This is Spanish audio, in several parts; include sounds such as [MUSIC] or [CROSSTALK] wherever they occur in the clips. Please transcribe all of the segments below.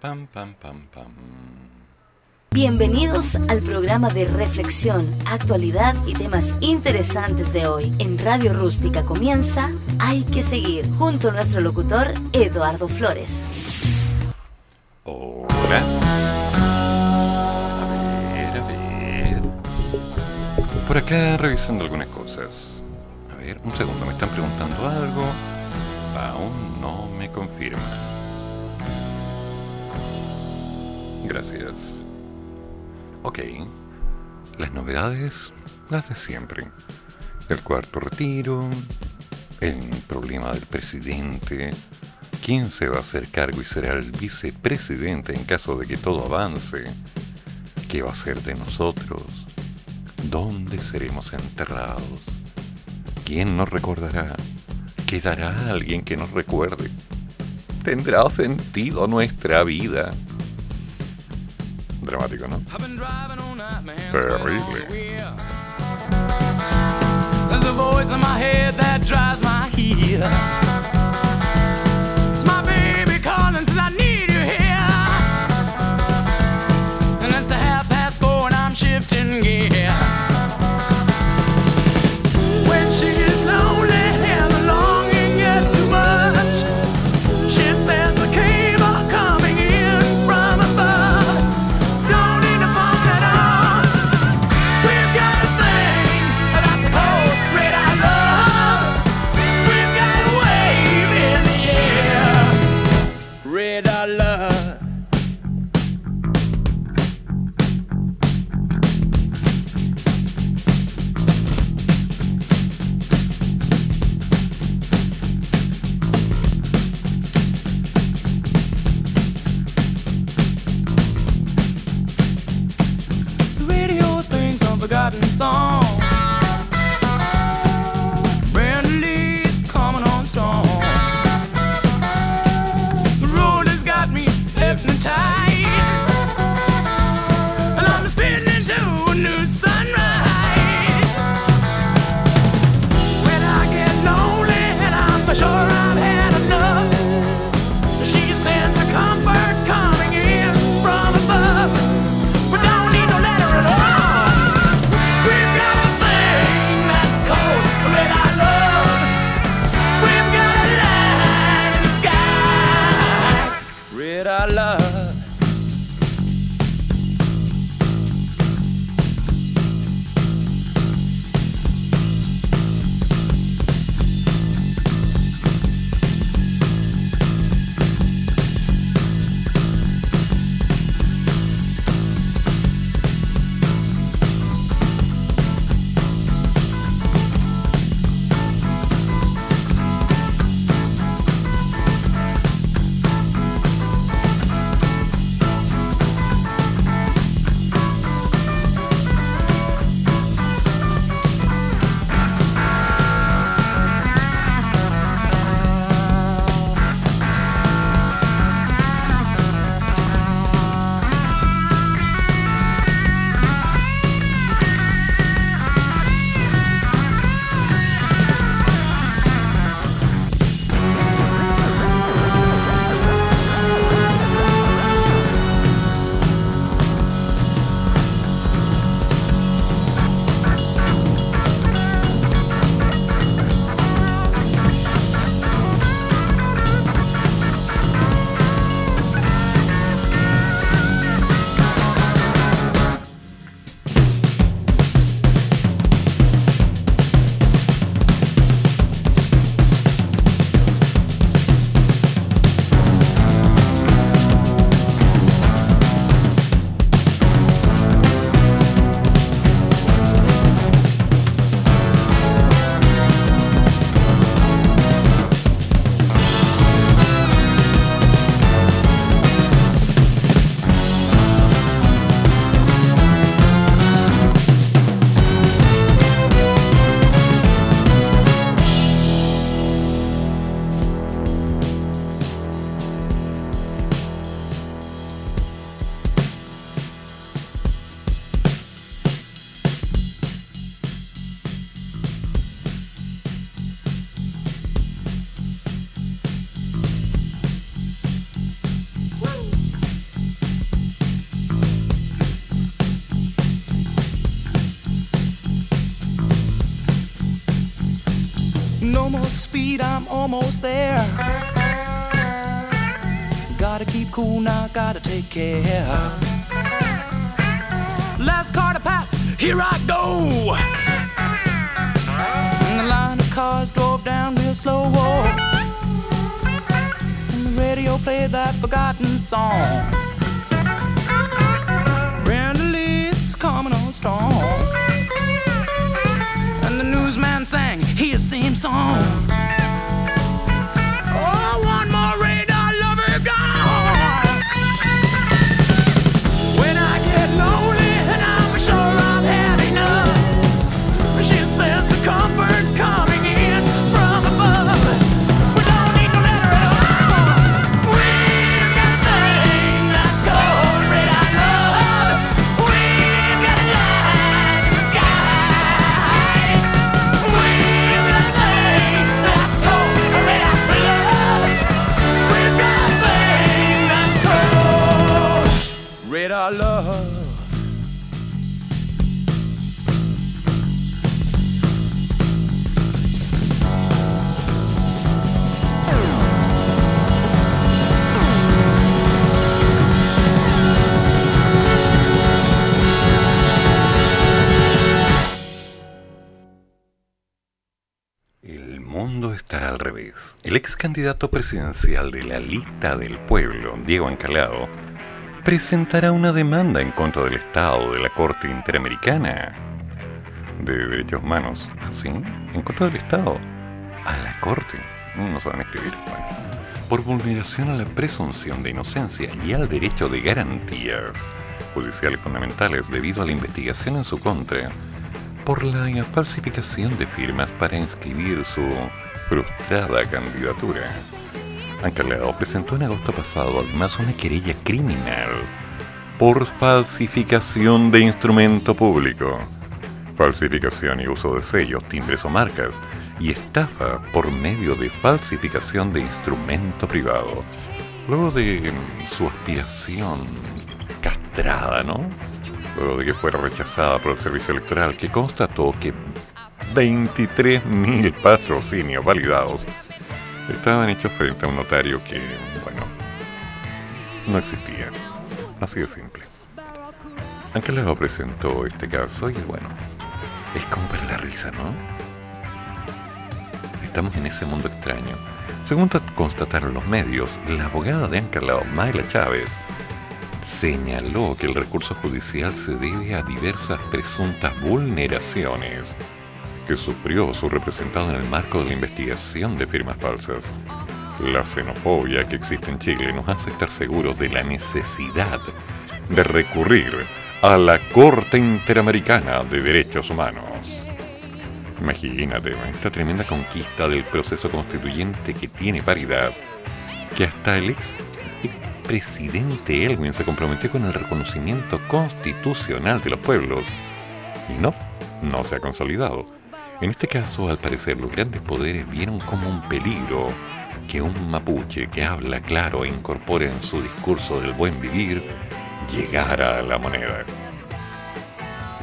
Pam, pam, pam, pam. Bienvenidos al programa de reflexión, actualidad y temas interesantes de hoy. En Radio Rústica comienza Hay que seguir, junto a nuestro locutor Eduardo Flores. Hola. A ver, a ver. Por acá revisando algunas cosas. A ver, un segundo, me están preguntando algo. Aún no me confirma. Gracias. Ok. Las novedades, las de siempre. El cuarto retiro, el problema del presidente, quién se va a hacer cargo y será el vicepresidente en caso de que todo avance, qué va a ser de nosotros, dónde seremos enterrados, quién nos recordará, quedará alguien que nos recuerde, tendrá sentido nuestra vida. Dramático, ¿no? Terrible. There's a cool now, gotta take care. Last car to pass, here I go. And the line of cars drove down real slow. And the radio played that forgotten song. Brenda Lee's coming on strong. And the newsman sang his same song. Candidato presidencial de la lista del pueblo, Diego Ancalado, presentará una demanda en contra del Estado de la Corte Interamericana de Derechos Humanos. ¿Sí? En contra del Estado. A la Corte. No saben escribir. Bueno. Por vulneración a la presunción de inocencia y al derecho de garantías judiciales fundamentales debido a la investigación en su contra por la falsificación de firmas para inscribir su frustrada candidatura. Ancalado presentó en agosto pasado además una querella criminal por falsificación de instrumento público, falsificación y uso de sellos, timbres o marcas, y estafa por medio de falsificación de instrumento privado. Luego de su aspiración castrada, ¿no? luego de que fuera rechazada por el servicio electoral que constató que 23.000 patrocinios validados estaban hechos frente a un notario que, bueno, no existía. Así de simple. Ancalado presentó este caso y bueno, es como para la risa, ¿no? Estamos en ese mundo extraño. Según constataron los medios, la abogada de Ancalado, Mayla Chávez, señaló que el recurso judicial se debe a diversas presuntas vulneraciones que sufrió su representado en el marco de la investigación de firmas falsas. La xenofobia que existe en Chile nos hace estar seguros de la necesidad de recurrir a la Corte Interamericana de Derechos Humanos. Imagínate, esta tremenda conquista del proceso constituyente que tiene paridad, que hasta el ex presidente Elwin se comprometió con el reconocimiento constitucional de los pueblos. Y no, no se ha consolidado. En este caso, al parecer, los grandes poderes vieron como un peligro que un mapuche que habla claro e incorpore en su discurso del buen vivir llegara a la moneda.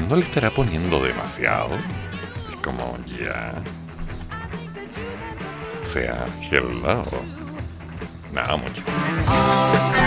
¿No le estará poniendo demasiado? Es como ya. O sea, hello. Nada mucho.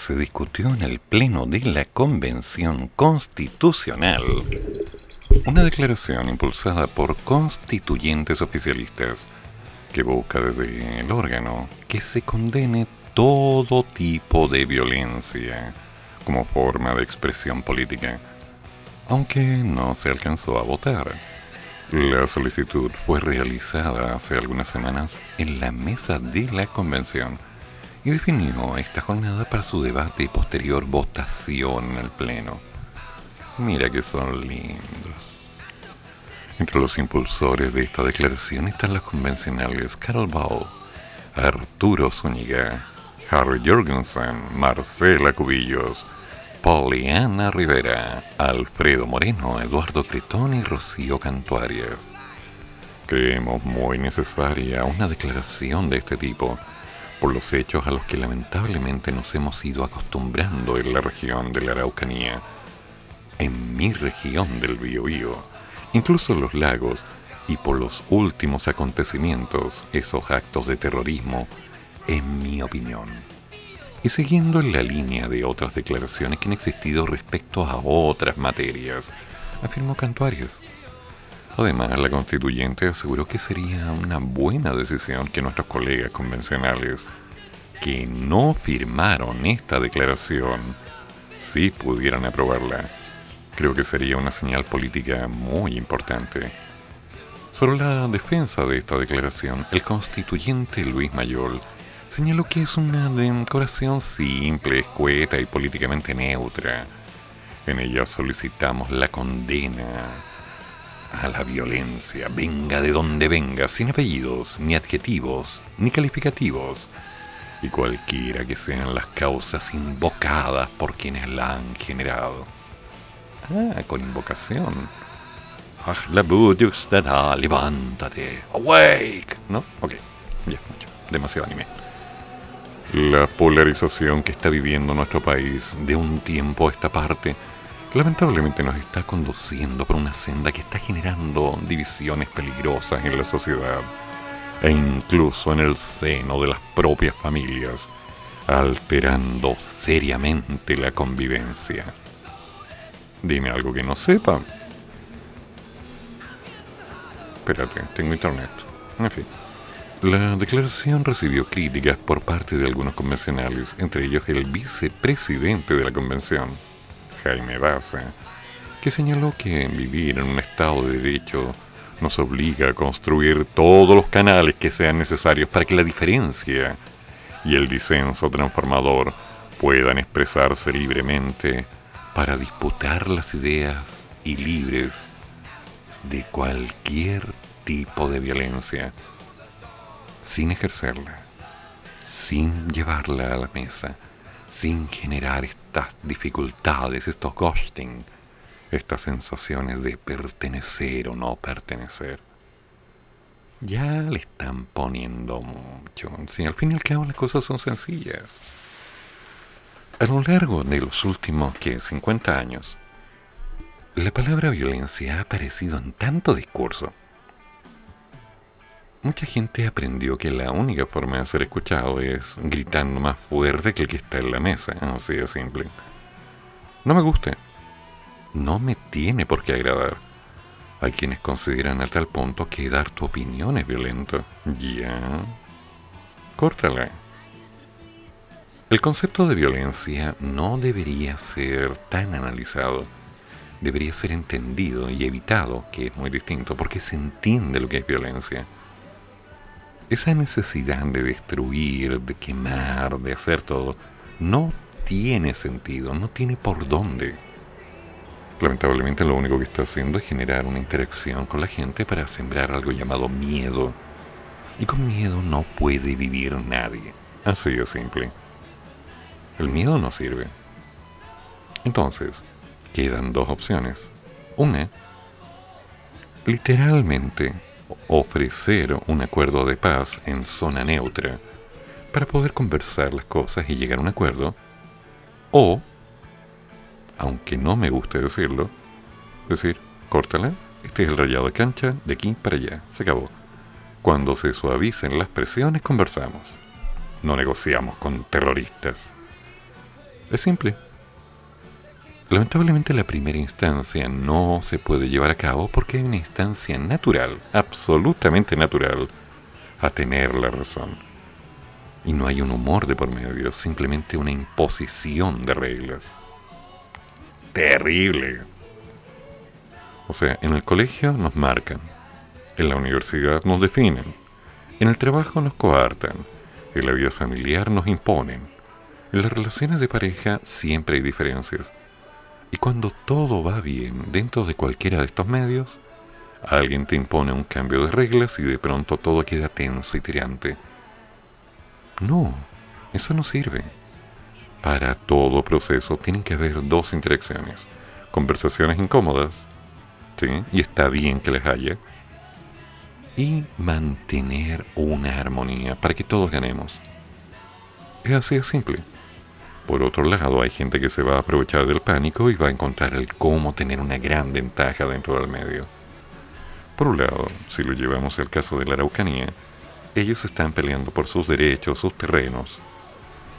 Se discutió en el Pleno de la Convención Constitucional una declaración impulsada por constituyentes oficialistas que busca desde el órgano que se condene todo tipo de violencia como forma de expresión política, aunque no se alcanzó a votar. La solicitud fue realizada hace algunas semanas en la mesa de la convención y definió esta jornada para su debate y posterior votación en el Pleno. Mira que son lindos. Entre los impulsores de esta declaración están los convencionales Carol Ball, Arturo Zúñiga, Harry Jorgensen, Marcela Cubillos, Poliana Rivera, Alfredo Moreno, Eduardo Cretón y Rocío Cantuarias. Creemos muy necesaria una declaración de este tipo por los hechos a los que lamentablemente nos hemos ido acostumbrando en la región de la Araucanía, en mi región del Biobío, incluso los lagos, y por los últimos acontecimientos, esos actos de terrorismo, en mi opinión. Y siguiendo en la línea de otras declaraciones que han existido respecto a otras materias, afirmó Cantuarias. Además, la constituyente aseguró que sería una buena decisión que nuestros colegas convencionales que no firmaron esta declaración sí pudieran aprobarla. Creo que sería una señal política muy importante. Sobre la defensa de esta declaración, el constituyente Luis Mayol señaló que es una decoración simple, escueta y políticamente neutra. En ella solicitamos la condena a la violencia, venga de donde venga, sin apellidos, ni adjetivos, ni calificativos, y cualquiera que sean las causas invocadas por quienes la han generado. Ah, con invocación. Levántate, awake, ¿no? Ok, ya, mucho, demasiado anime. La polarización que está viviendo nuestro país de un tiempo a esta parte lamentablemente nos está conduciendo por una senda que está generando divisiones peligrosas en la sociedad e incluso en el seno de las propias familias, alterando seriamente la convivencia. Dime algo que no sepa. Espérate, tengo internet. En fin. La declaración recibió críticas por parte de algunos convencionales, entre ellos el vicepresidente de la convención, Jaime Baza, que señaló que vivir en un Estado de Derecho nos obliga a construir todos los canales que sean necesarios para que la diferencia y el disenso transformador puedan expresarse libremente para disputar las ideas y libres de cualquier tipo de violencia, sin ejercerla, sin llevarla a la mesa, sin generar estas dificultades, estos ghosting, estas sensaciones de pertenecer o no pertenecer. Ya le están poniendo mucho. Si al fin y al cabo las cosas son sencillas. A lo largo de los últimos que 50 años, la palabra violencia ha aparecido en tanto discurso. Mucha gente aprendió que la única forma de ser escuchado es gritando más fuerte que el que está en la mesa, así de simple. No me gusta. No me tiene por qué agradar. Hay quienes consideran a tal punto que dar tu opinión es violento. Ya. Córtala. El concepto de violencia no debería ser tan analizado. Debería ser entendido y evitado, que es muy distinto, porque se entiende lo que es violencia. Esa necesidad de destruir, de quemar, de hacer todo, no tiene sentido, no tiene por dónde. Lamentablemente lo único que está haciendo es generar una interacción con la gente para sembrar algo llamado miedo. Y con miedo no puede vivir nadie. Así de simple. El miedo no sirve. Entonces, quedan dos opciones. Una, literalmente ofrecer un acuerdo de paz en zona neutra para poder conversar las cosas y llegar a un acuerdo. O, aunque no me guste decirlo, decir, córtala, este es el rayado de cancha, de aquí para allá, se acabó. Cuando se suavicen las presiones conversamos. no negociamos con terroristas. Es simple. Lamentablemente la primera instancia no se puede llevar a cabo porque hay una instancia natural, absolutamente natural, a tener la razón. Y no hay un humor de por medio, simplemente una imposición de reglas. Terrible. O sea, en el colegio nos marcan, en la universidad nos definen, en el trabajo nos coartan, en la vida familiar nos imponen, en las relaciones de pareja siempre hay diferencias. Y cuando todo va bien dentro de cualquiera de estos medios, alguien te impone un cambio de reglas y de pronto todo queda tenso y tirante. No, eso no sirve. Para todo proceso tienen que haber dos interacciones, conversaciones incómodas, ¿sí? y está bien que les haya, y mantener una armonía para que todos ganemos. Es así de simple. Por otro lado, hay gente que se va a aprovechar del pánico y va a encontrar el cómo tener una gran ventaja dentro del medio. Por un lado, si lo llevamos al caso de la Araucanía, ellos están peleando por sus derechos, sus terrenos.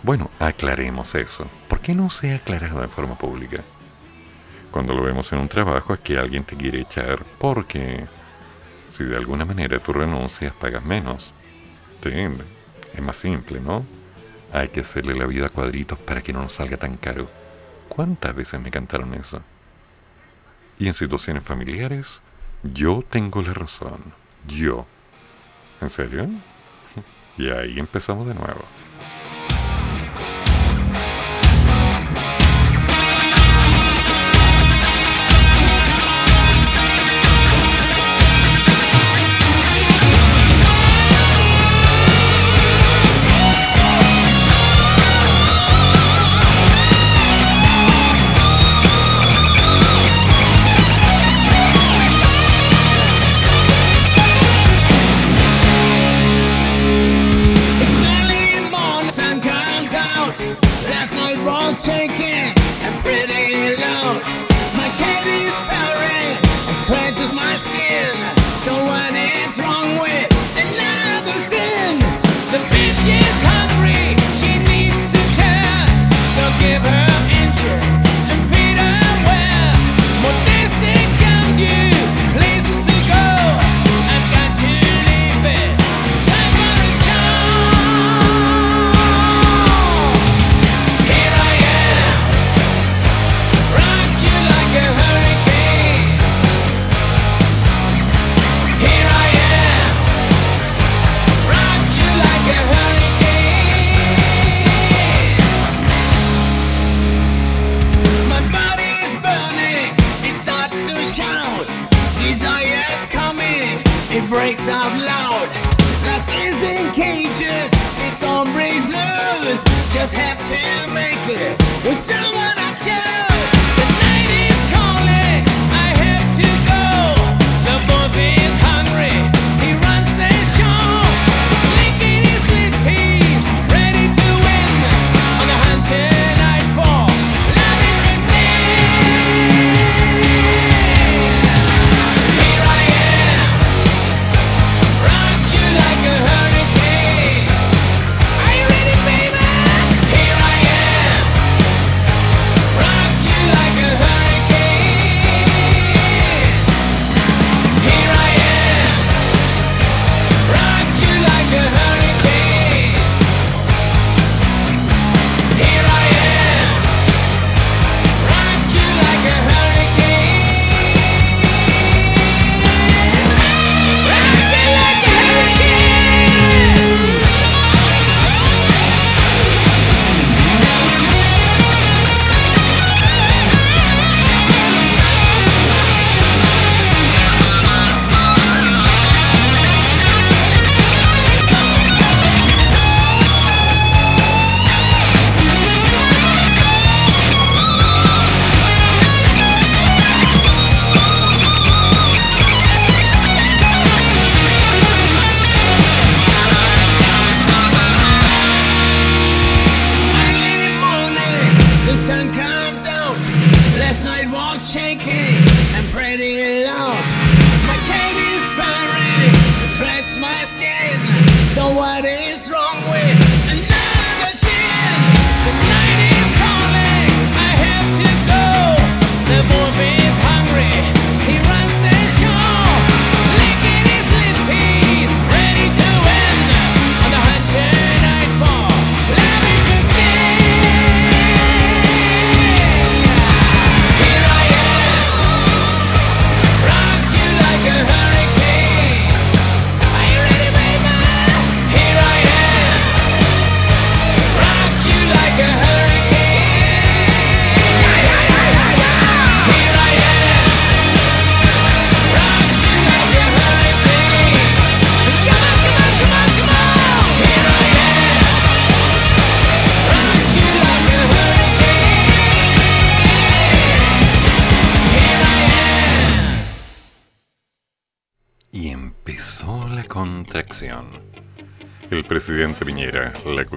Bueno, aclaremos eso. ¿Por qué no se ha aclarado en forma pública? Cuando lo vemos en un trabajo es que alguien te quiere echar porque si de alguna manera tú renuncias pagas menos. Sí, es más simple, ¿no? Hay que hacerle la vida a cuadritos para que no nos salga tan caro. ¿Cuántas veces me cantaron eso? Y en situaciones familiares, yo tengo la razón. Yo. ¿En serio? [LAUGHS] Y ahí empezamos de nuevo.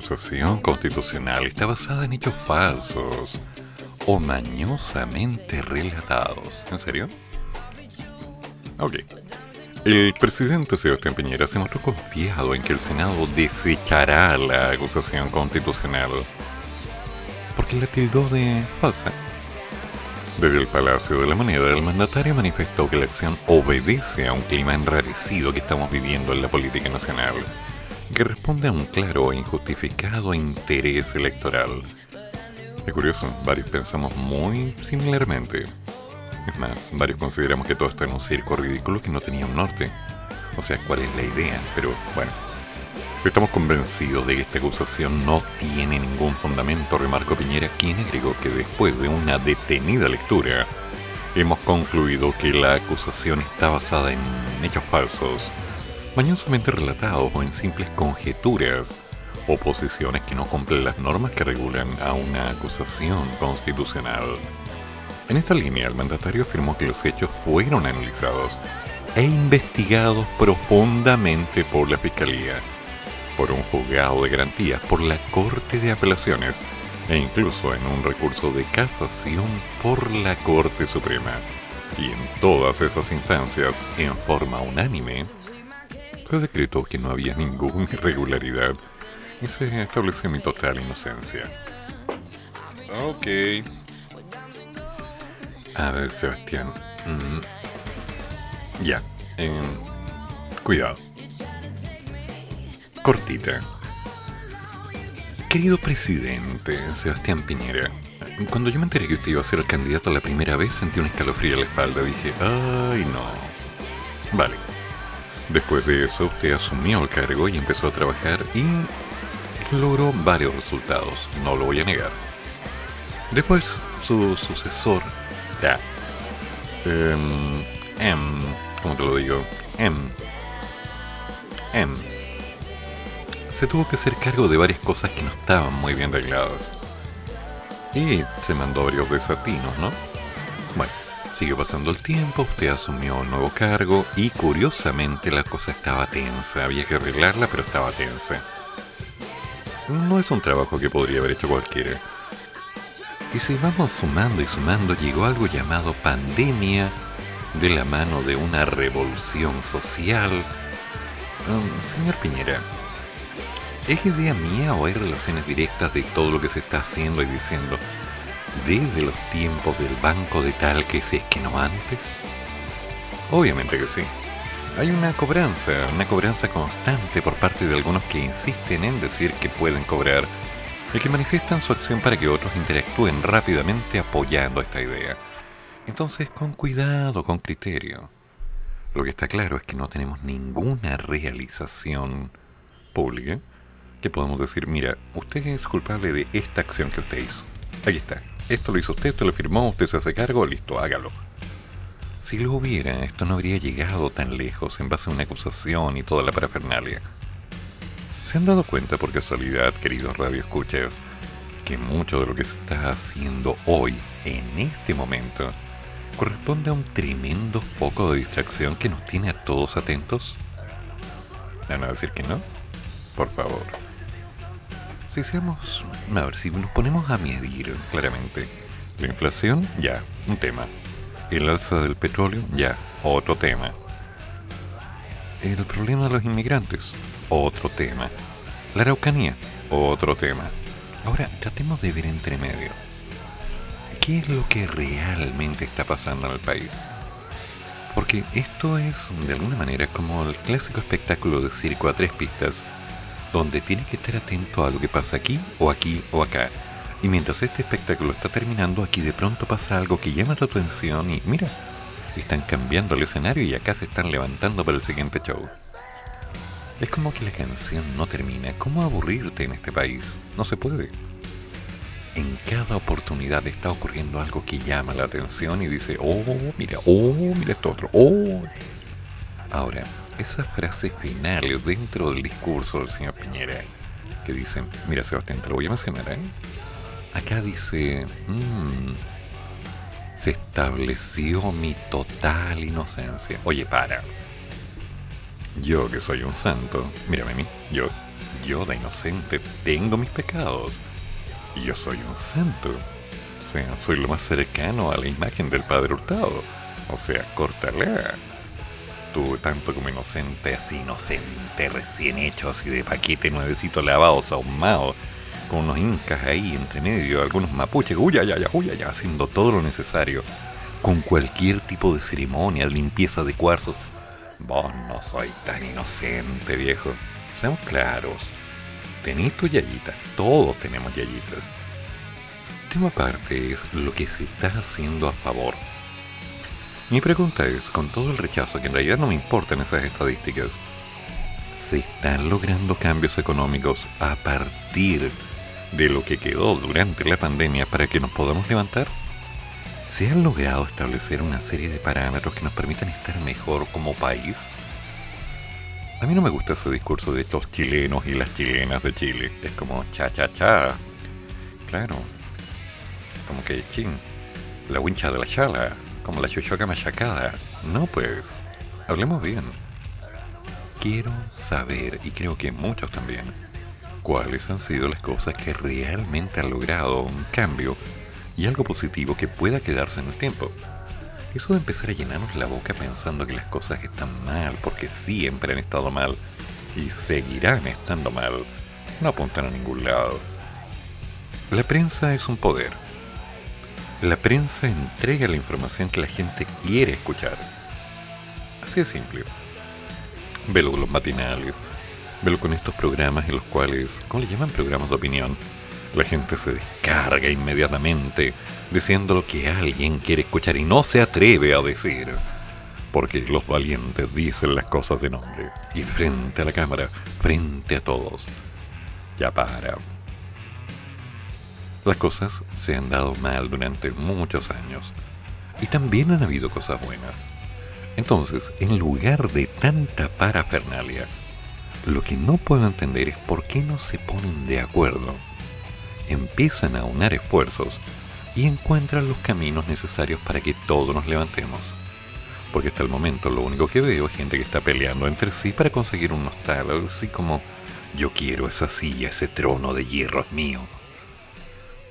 Acusación constitucional está basada en hechos falsos o mañosamente relatados. ¿En serio? Ok. El presidente Sebastián Piñera se mostró confiado en que el Senado desechará la acusación constitucional porque la tildó de falsa. Desde el Palacio de la Moneda, el mandatario manifestó que la acción obedece a un clima enrarecido que estamos viviendo en la política nacional, que responde a un claro e injustificado interés electoral. Es curioso, varios pensamos muy similarmente. Es más, varios consideramos que todo está en un circo ridículo que no tenía un norte. O sea, ¿cuál es la idea? Pero bueno, Estamos convencidos de que esta acusación no tiene ningún fundamento, remarcó Piñera, quien agregó que después de una detenida lectura, hemos concluido que la acusación está basada en hechos falsos, mañosamente relatados o en simples conjeturas o posiciones que no cumplen las normas que regulan a una acusación constitucional. En esta línea, el mandatario afirmó que los hechos fueron analizados e investigados profundamente por la Fiscalía por un juzgado de garantías, por la Corte de Apelaciones e incluso en un recurso de casación por la Corte Suprema. Y en todas esas instancias, en forma unánime, decretó que no había ninguna irregularidad y se estableció mi total inocencia. Ok. A ver, Sebastián. Mm. Ya. em, cuidado cortita. Querido presidente Sebastián Piñera, cuando yo me enteré que usted iba a ser el candidato la primera vez, sentí un escalofrío en la espalda. Dije, ay no. Vale. Después de eso, usted asumió el cargo y empezó a trabajar y logró varios resultados, no lo voy a negar. Después, su sucesor, ya. Em, em, ¿cómo te lo digo? Em, em, se tuvo que hacer cargo de varias cosas que no estaban muy bien arregladas. Y se mandó varios desatinos, ¿no? Bueno, siguió pasando el tiempo, usted asumió un nuevo cargo y curiosamente la cosa estaba tensa. Había que arreglarla, pero estaba tensa. No es un trabajo que podría haber hecho cualquiera. Y si vamos sumando y sumando, llegó algo llamado pandemia de la mano de una revolución social. Mm, señor Piñera, ¿Es idea mía o hay relaciones directas de todo lo que se está haciendo y diciendo desde los tiempos del banco de tal que si es que no antes? Obviamente que sí. Hay una cobranza, una cobranza constante por parte de algunos que insisten en decir que pueden cobrar y que manifiestan su acción para que otros interactúen rápidamente apoyando esta idea. Entonces, con cuidado, con criterio. Lo que está claro es que no tenemos ninguna realización pública que podemos decir, mira, usted es culpable de esta acción que usted hizo. Ahí está. Esto lo hizo usted, esto lo firmó, usted se hace cargo, listo, hágalo. Si lo hubiera, esto no habría llegado tan lejos en base a una acusación y toda la parafernalia. ¿Se han dado cuenta por casualidad, queridos radioescuchas, que mucho de lo que se está haciendo hoy, en este momento, corresponde a un tremendo foco de distracción que nos tiene a todos atentos? ¿Van a decir que no? Por favor. Si a ver, si nos ponemos a medir claramente, la inflación, ya, un tema. El alza del petróleo, ya, otro tema. El problema de los inmigrantes, otro tema. La araucanía, otro tema. Ahora, tratemos de ver entre medio. ¿Qué es lo que realmente está pasando en el país? Porque esto es, de alguna manera, como el clásico espectáculo de circo a tres pistas, donde tienes que estar atento a lo que pasa aquí o aquí o acá. Y mientras este espectáculo está terminando, aquí de pronto pasa algo que llama tu atención y mira, están cambiando el escenario y acá se están levantando para el siguiente show. Es como que la canción no termina. ¿Cómo aburrirte en este país? No se puede. En cada oportunidad está ocurriendo algo que llama la atención y dice, oh, mira, oh, mira esto otro, oh. Ahora, esas frases finales dentro del discurso del señor Piñera, que dicen, mira Sebastián, te lo voy a mencionar, ¿eh? Acá dice, "Mm, se estableció mi total inocencia. Oye, para. Yo que soy un santo, mírame a mí, yo, yo de inocente tengo mis pecados. Yo soy un santo. O sea, soy lo más cercano a la imagen del Padre Hurtado. O sea, córtala. Tanto como inocente, así inocente, recién hecho, así de paquete nuevecito lavado, ahumado, con unos incas ahí entre medio, algunos mapuches, uya, ya, ya, uya, ya, haciendo todo lo necesario, con cualquier tipo de ceremonia, limpieza de cuarzos. Vos no soy tan inocente, viejo. Seamos claros. Tenés tu yayita, todos tenemos yayitas. Tema aparte es lo que se está haciendo a favor. Mi pregunta es, con todo el rechazo, que en realidad no me importan esas estadísticas, ¿se están logrando cambios económicos a partir de lo que quedó durante la pandemia para que nos podamos levantar? ¿Se han logrado establecer una serie de parámetros que nos permitan estar mejor como país? A mí no me gusta ese discurso de los chilenos y las chilenas de Chile. Es como cha cha cha. Claro. Como que chin. La wincha de la chala. Como la chuchoca machacada. No pues. Hablemos bien. Quiero saber, y creo que muchos también, cuáles han sido las cosas que realmente han logrado un cambio y algo positivo que pueda quedarse en el tiempo. Eso de empezar a llenarnos la boca pensando que las cosas están mal, porque siempre han estado mal y seguirán estando mal, no apuntan a ningún lado. La prensa es un poder. La prensa entrega la información que la gente quiere escuchar. Así de simple. Velo con los matinales, velo con estos programas en los cuales, ¿cómo le llaman programas de opinión? La gente se descarga inmediatamente diciendo lo que alguien quiere escuchar y no se atreve a decir. Porque los valientes dicen las cosas de nombre. Y frente a la cámara, frente a todos. Ya para. Las cosas se han dado mal durante muchos años. Y también han habido cosas buenas. Entonces, en lugar de tanta parafernalia, lo que no puedo entender es por qué no se ponen de acuerdo empiezan a unar esfuerzos y encuentran los caminos necesarios para que todos nos levantemos. Porque hasta el momento lo único que veo es gente que está peleando entre sí para conseguir un nostal, algo así como yo quiero esa silla, ese trono de hierro es mío.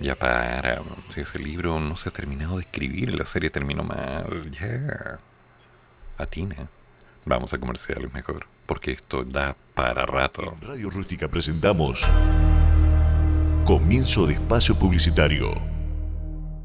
Ya para, si ese libro no se ha terminado de escribir, la serie terminó mal, ya. Atina. Vamos a comerciales mejor, porque esto da para rato. En Radio Rústica presentamos Comienzo de espacio publicitario.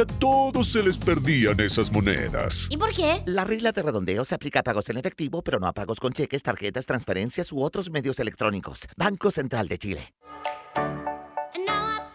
a todos se les perdían esas monedas. ¿Y por qué? La regla de redondeo se aplica a pagos en efectivo, pero no a pagos con cheques, tarjetas, transferencias u otros medios electrónicos. Banco Central de Chile.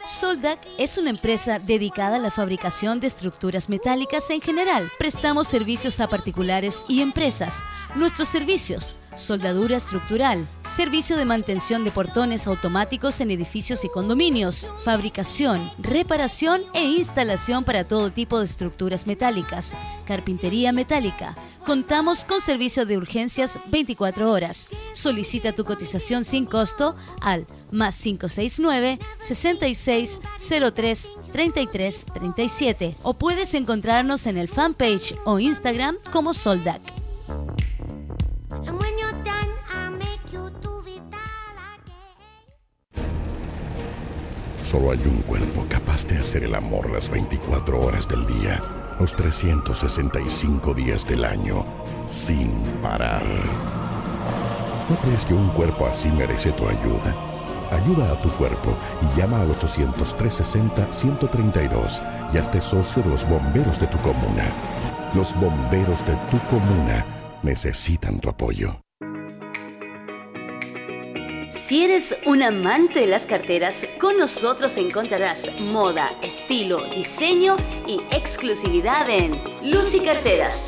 Soldac es una empresa dedicada a la fabricación de estructuras metálicas en general. Prestamos servicios a particulares y empresas. Nuestros servicios, soldadura estructural, servicio de mantención de portones automáticos en edificios y condominios, fabricación, reparación e instalación para todo tipo de estructuras metálicas, carpintería metálica. Contamos con servicio de urgencias 24 horas. Solicita tu cotización sin costo al más 569 66 03 33 37 o puedes encontrarnos en el fanpage o Instagram como Soldac. Solo hay un cuerpo capaz de hacer el amor las 24 horas del día, los 365 días del año, sin parar. ¿No crees que un cuerpo así merece tu ayuda? Ayuda a tu cuerpo y llama al 800-360-132 y hazte socio de los bomberos de tu comuna. Los bomberos de tu comuna necesitan tu apoyo. Si eres un amante de las carteras, con nosotros encontrarás moda, estilo, diseño y exclusividad en Lucy Carteras.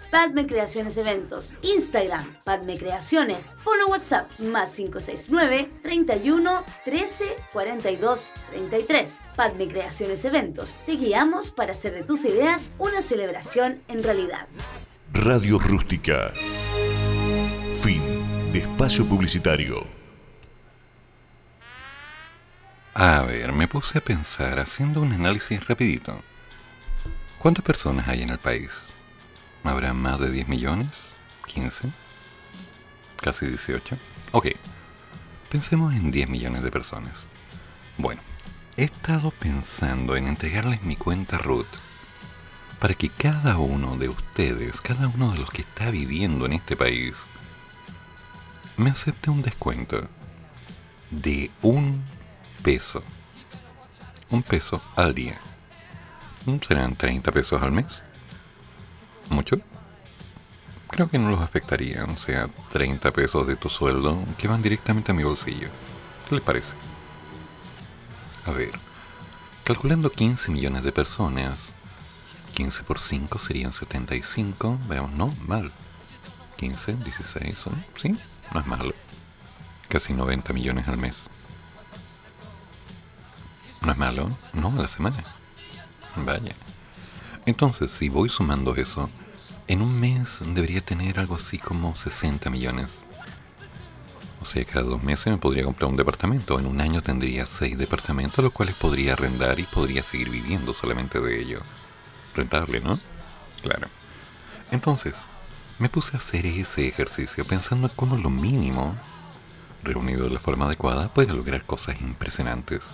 Padme Creaciones Eventos, Instagram, Padme Creaciones, Follow WhatsApp, más 569 31 13 42 33. Padme Creaciones Eventos, te guiamos para hacer de tus ideas una celebración en realidad. Radio Rústica. Fin de espacio publicitario. A ver, me puse a pensar haciendo un análisis rapidito. ¿Cuántas personas hay en el país? ¿Habrá más de 10 millones? ¿15? ¿Casi 18? Ok, pensemos en 10 millones de personas. Bueno, he estado pensando en entregarles mi cuenta root para que cada uno de ustedes, cada uno de los que está viviendo en este país, me acepte un descuento de un peso. Un peso al día. ¿Serán 30 pesos al mes? ¿Mucho? Creo que no los afectaría, o sea, 30 pesos de tu sueldo que van directamente a mi bolsillo. ¿Qué les parece? A ver, calculando 15 millones de personas, 15 por 5 serían 75, veamos, no, mal. 15, 16, ¿son? sí, no es malo. Casi 90 millones al mes. ¿No es malo? No, a la semana. Vaya. Entonces, si voy sumando eso, en un mes debería tener algo así como 60 millones. O sea, cada dos meses me podría comprar un departamento. En un año tendría seis departamentos, los cuales podría arrendar y podría seguir viviendo solamente de ello. Rentable, ¿no? Claro. Entonces, me puse a hacer ese ejercicio pensando en cómo lo mínimo, reunido de la forma adecuada, puede lograr cosas impresionantes.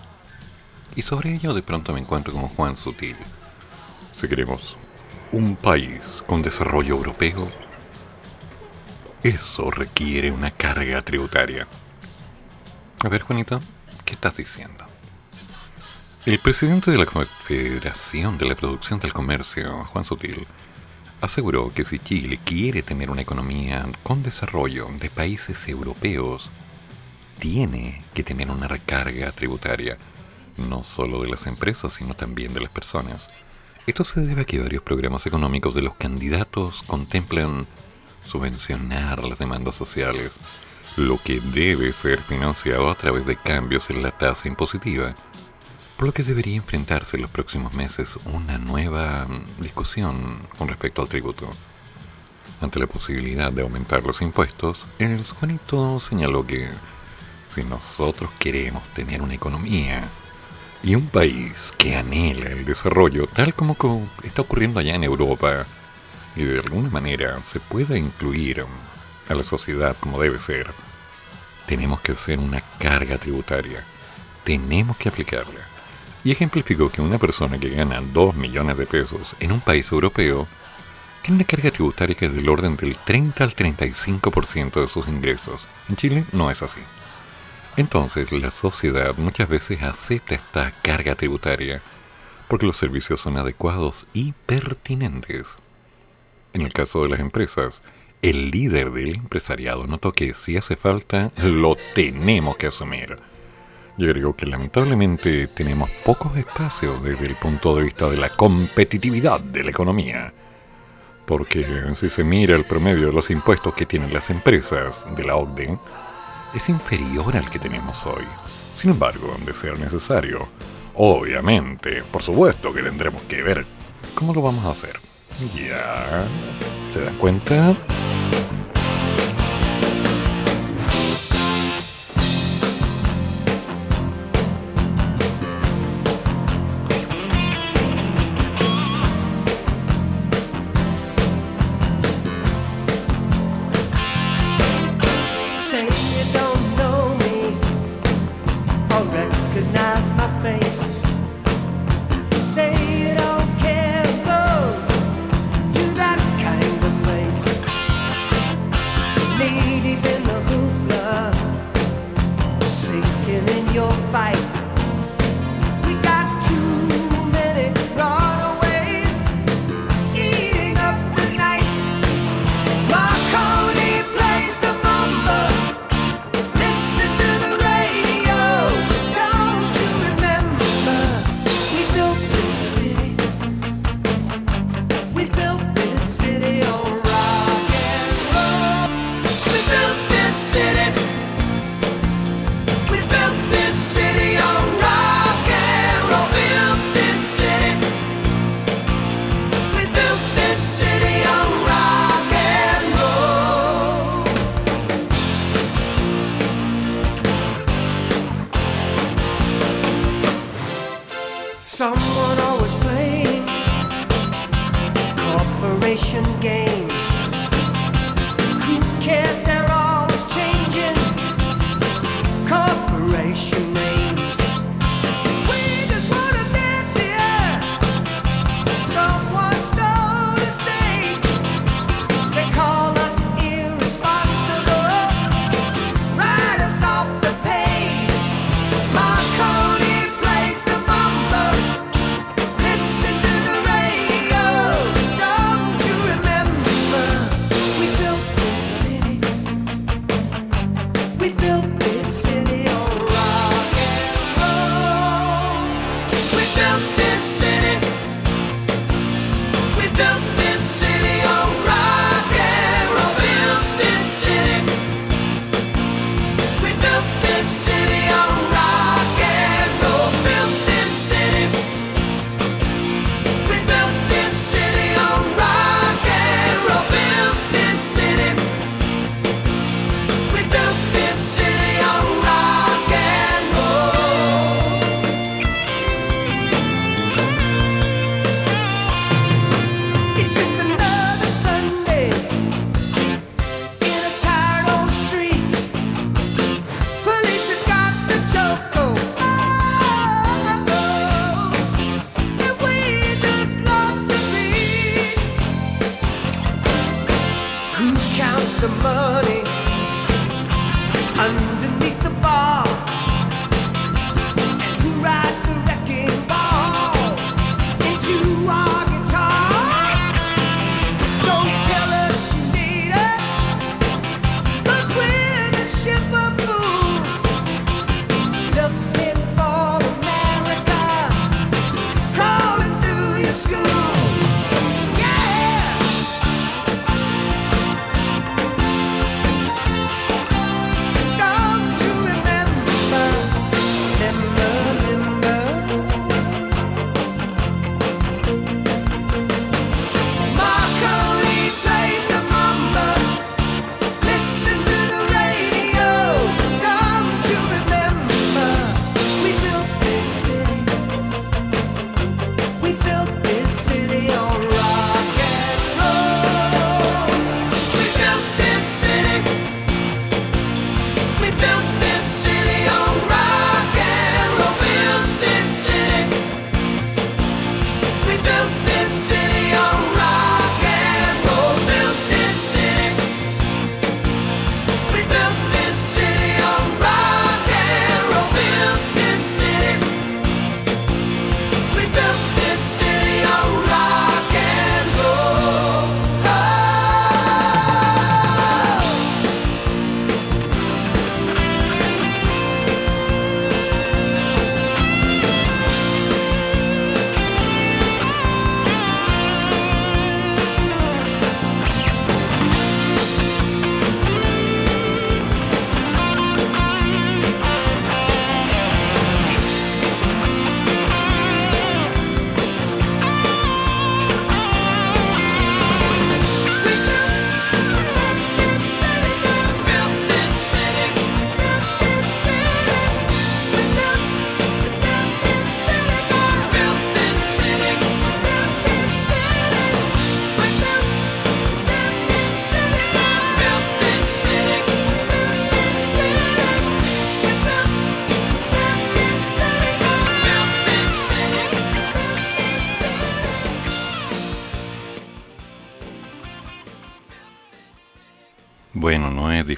Y sobre ello de pronto me encuentro con Juan Sutil. Si queremos un país con desarrollo europeo, eso requiere una carga tributaria. A ver, Juanito, ¿qué estás diciendo? El presidente de la Confederación de la Producción del Comercio, Juan Sutil, aseguró que si Chile quiere tener una economía con desarrollo de países europeos, tiene que tener una recarga tributaria, no solo de las empresas, sino también de las personas. Esto se debe a que varios programas económicos de los candidatos contemplan subvencionar las demandas sociales, lo que debe ser financiado a través de cambios en la tasa impositiva, por lo que debería enfrentarse en los próximos meses una nueva mm, discusión con respecto al tributo. Ante la posibilidad de aumentar los impuestos, el Juanito señaló que si nosotros queremos tener una economía y un país que anhela el desarrollo, tal como co- está ocurriendo allá en Europa, y de alguna manera se pueda incluir a la sociedad como debe ser, tenemos que hacer una carga tributaria. Tenemos que aplicarla. Y ejemplificó que una persona que gana 2 millones de pesos en un país europeo tiene una carga tributaria que es del orden del 30 al 35% de sus ingresos. En Chile no es así. Entonces la sociedad muchas veces acepta esta carga tributaria porque los servicios son adecuados y pertinentes. En el caso de las empresas, el líder del empresariado notó que si hace falta, lo tenemos que asumir. Yo creo que lamentablemente tenemos pocos espacios desde el punto de vista de la competitividad de la economía. Porque si se mira el promedio de los impuestos que tienen las empresas de la OCDE, es inferior al que tenemos hoy. Sin embargo, de ser necesario, obviamente, por supuesto que tendremos que ver cómo lo vamos a hacer. Ya, ¿se dan cuenta?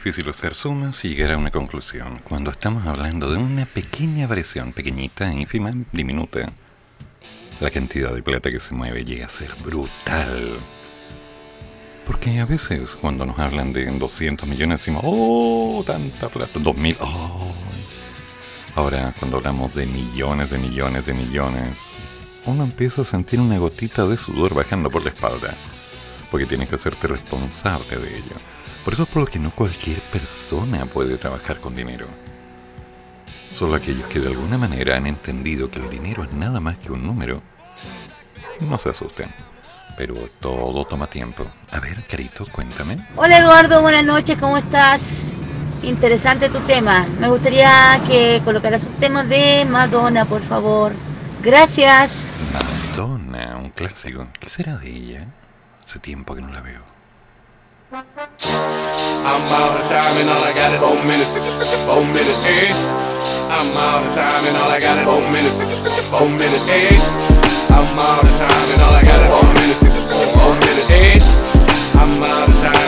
difícil hacer sumas y llegar a una conclusión cuando estamos hablando de una pequeña variación, pequeñita, ínfima, diminuta. La cantidad de plata que se mueve llega a ser brutal. Porque a veces cuando nos hablan de 200 millones decimos, ¡oh! Tanta plata, 2000, ¡oh! Ahora, cuando hablamos de millones, de millones, de millones, uno empieza a sentir una gotita de sudor bajando por la espalda porque tienes que hacerte responsable de ello. Por eso es por lo que no cualquier persona puede trabajar con dinero. Solo aquellos que de alguna manera han entendido que el dinero es nada más que un número, no se asusten. Pero todo toma tiempo. A ver, Carito, cuéntame. Hola Eduardo, buenas noches, ¿cómo estás? Interesante tu tema. Me gustaría que colocaras un tema de Madonna, por favor. Gracias. Madonna, un clásico. ¿Qué será de ella? Hace tiempo que no la veo. I'm out of time and all I got is four minutes. Four minutes. Eh? I'm out of time and all I got is four minutes. Four minutes, yeah. I'm out of time and all I got is four minutes. Four minutes. Eh? I'm out of time.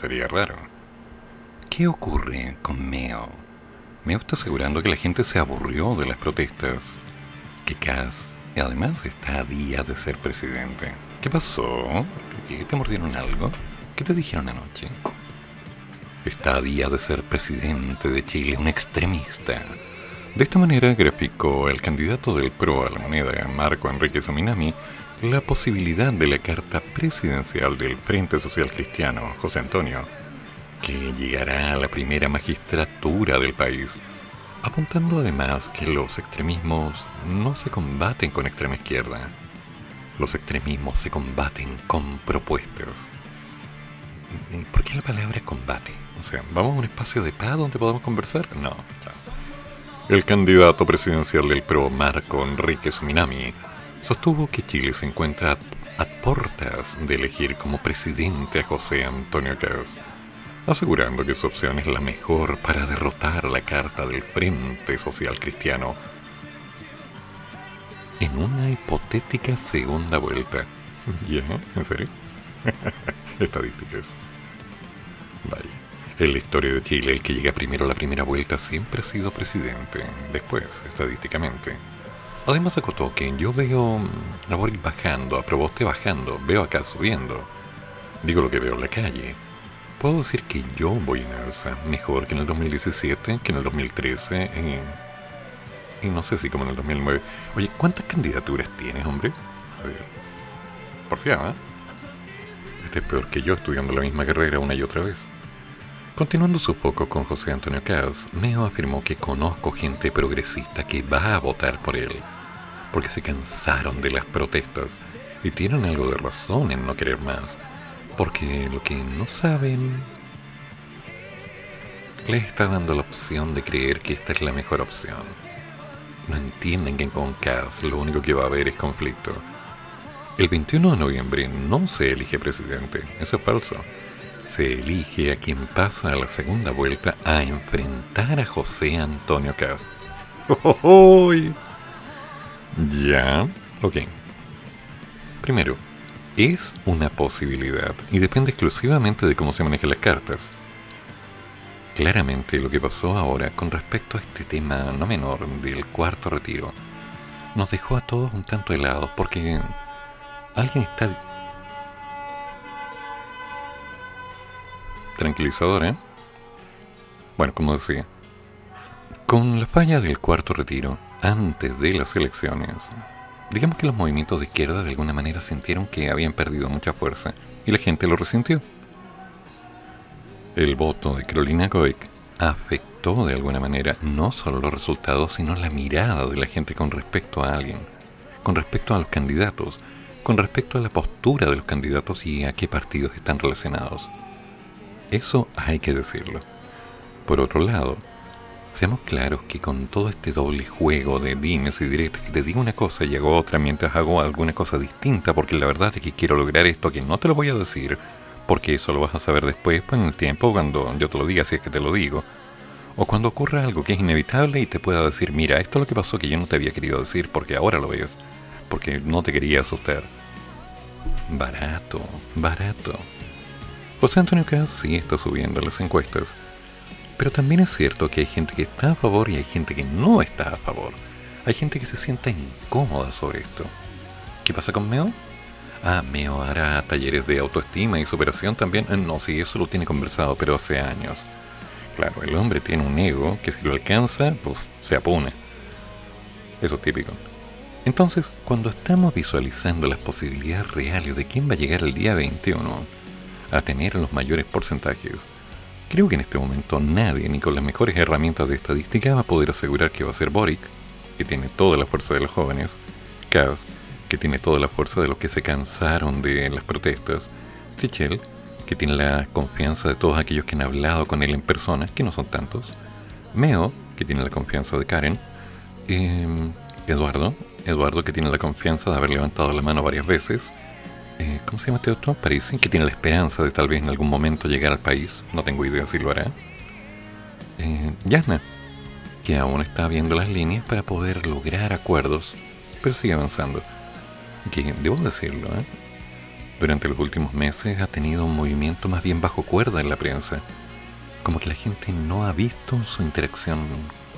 Sería raro. ¿Qué ocurre con Meo? Meo está asegurando que la gente se aburrió de las protestas. Que Cass, además, está a días de ser presidente. ¿Qué pasó? ¿Qué ¿Te mordieron algo? ¿Qué te dijeron anoche? Está a días de ser presidente de Chile, un extremista. De esta manera graficó el candidato del PRO a la moneda, Marco Enrique Sominami, la posibilidad de la carta presidencial del Frente Social Cristiano, José Antonio, que llegará a la primera magistratura del país, apuntando además que los extremismos no se combaten con extrema izquierda, los extremismos se combaten con propuestas. ¿Por qué la palabra combate? O sea, ¿vamos a un espacio de paz donde podamos conversar? No. El candidato presidencial del PRO, Marco Enrique Sominami, sostuvo que Chile se encuentra a, puertas de elegir como presidente a José Antonio Caz, asegurando que su opción es la mejor para derrotar la carta del Frente Social Cristiano en una hipotética segunda vuelta. [LAUGHS] ¿En serio? [LAUGHS] Estadísticas. Vaya. En la historia de Chile, el que llega primero a la primera vuelta siempre ha sido presidente. Después, estadísticamente. Además acotó que yo veo mm, a Boric bajando, a Proboste bajando, veo acá subiendo. Digo lo que veo en la calle. Puedo decir que yo voy en alza, mejor que en el 2017, que en el 2013, y, y no sé si como en el 2009. Oye, ¿cuántas candidaturas tienes, hombre? A ver. ¿eh? Este es peor que yo estudiando la misma carrera una y otra vez. Continuando su foco con José Antonio Caz, Meo afirmó que conozco gente progresista que va a votar por él, porque se cansaron de las protestas y tienen algo de razón en no querer más, porque lo que no saben les está dando la opción de creer que esta es la mejor opción. No entienden que con Caz lo único que va a haber es conflicto. El 21 de noviembre no se elige presidente, eso es falso se elige a quien pasa a la segunda vuelta a enfrentar a José Antonio Caz. ¡Uy! [LAUGHS] Ya, ok. Primero, es una posibilidad y depende exclusivamente de cómo se manejan las cartas. Claramente lo que pasó ahora con respecto a este tema no menor del cuarto retiro nos dejó a todos un tanto helados porque alguien está tranquilizador, ¿eh? Bueno, como decía, con la falla del cuarto retiro, antes de las elecciones, digamos que los movimientos de izquierda de alguna manera sintieron que habían perdido mucha fuerza y la gente lo resintió. El voto de Carolina Goic afectó de alguna manera no solo los resultados, sino la mirada de la gente con respecto a alguien, con respecto a los candidatos, con respecto a la postura de los candidatos y a qué partidos están relacionados. Eso hay que decirlo. Por otro lado, seamos claros que con todo este doble juego de dimes y directos, que te digo una cosa y hago otra mientras hago alguna cosa distinta, porque la verdad es que quiero lograr esto que no te lo voy a decir, porque eso lo vas a saber después, pues en el tiempo, cuando yo te lo diga, si es que te lo digo. O cuando ocurra algo que es inevitable y te pueda decir, mira, esto es lo que pasó que yo no te había querido decir porque ahora lo ves, porque no te quería asustar. Barato, barato. José Antonio Caz sí está subiendo las encuestas, pero también es cierto que hay gente que está a favor y hay gente que no está a favor. Hay gente que se sienta incómoda sobre esto. ¿Qué pasa con Meo? Ah, Meo hará talleres de autoestima y superación también. Eh, No, sí, eso lo tiene conversado, pero hace años. Claro, el hombre tiene un ego que si lo alcanza, pues se apune. Eso es típico. Entonces, cuando estamos visualizando las posibilidades reales de quién va a llegar el día 21 a tener los mayores porcentajes, creo que en este momento nadie, ni con las mejores herramientas de estadística, va a poder asegurar que va a ser Boric, que tiene toda la fuerza de los jóvenes, Kaz, que tiene toda la fuerza de los que se cansaron de las protestas, Tichel, que tiene la confianza de todos aquellos que han hablado con él en persona, que no son tantos, Meo, que tiene la confianza de Karen, eh, Eduardo, Eduardo que tiene la confianza de haber levantado la mano varias veces, eh, ¿cómo se llama este otro? Parece que tiene la esperanza de tal vez en algún momento llegar al país, no tengo idea si lo hará. Eh, Yasna, que aún está viendo las líneas para poder lograr acuerdos, pero sigue avanzando. Que debo decirlo, ¿eh? durante los últimos meses ha tenido un movimiento más bien bajo cuerda en la prensa. Como que la gente no ha visto su interacción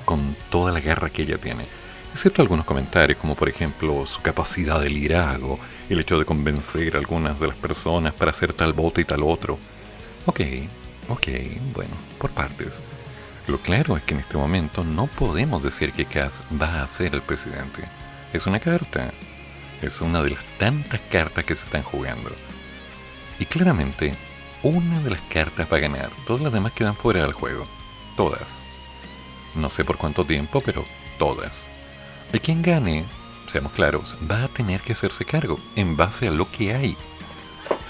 con toda la garra que ella tiene. Excepto algunos comentarios, como por ejemplo su capacidad de liderazgo, el hecho de convencer a algunas de las personas para hacer tal voto y tal otro. Ok, ok, bueno, por partes. Lo claro es que en este momento no podemos decir que Cass va a ser el presidente. Es una carta. Es una de las tantas cartas que se están jugando. Y claramente, una de las cartas va a ganar. Todas las demás quedan fuera del juego. Todas. No sé por cuánto tiempo, pero todas. Y quien gane, seamos claros, va a tener que hacerse cargo en base a lo que hay,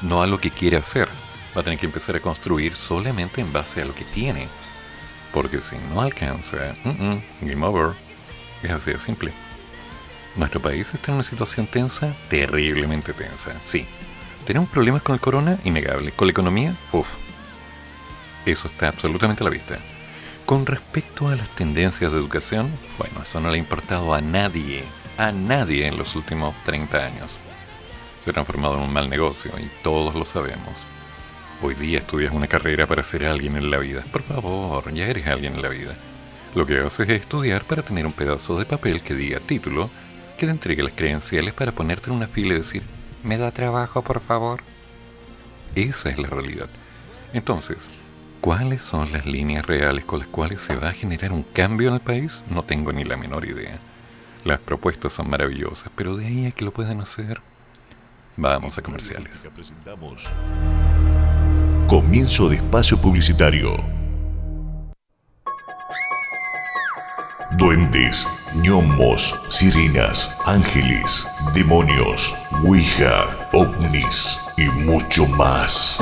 no a lo que quiere hacer. Va a tener que empezar a construir solamente en base a lo que tiene. Porque si no alcanza, game over. Es así de simple. Nuestro país está en una situación tensa, terriblemente tensa, sí. Tenemos problemas con el corona, innegable. Con la economía, uff. Eso está absolutamente a la vista. Con respecto a las tendencias de educación, bueno, eso no le ha importado a nadie, a nadie en los últimos 30 años. Se ha transformado en un mal negocio y todos lo sabemos. Hoy día estudias una carrera para ser alguien en la vida. Por favor, ya eres alguien en la vida. Lo que haces es estudiar para tener un pedazo de papel que diga título, que te entregue las credenciales para ponerte en una fila y decir, ¿me da trabajo, por favor? Esa es la realidad. Entonces, ¿cuáles son las líneas reales con las cuales se va a generar un cambio en el país? No tengo ni la menor idea. Las propuestas son maravillosas, pero de ahí a que lo puedan hacer, vamos a comerciales. Comienzo de espacio publicitario. Duendes, gnomos, sirenas, ángeles, demonios, ouija, ovnis y mucho más.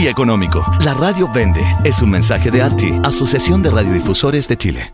económico. La radio vende. Es un mensaje de ARTI, Asociación de Radiodifusores de Chile.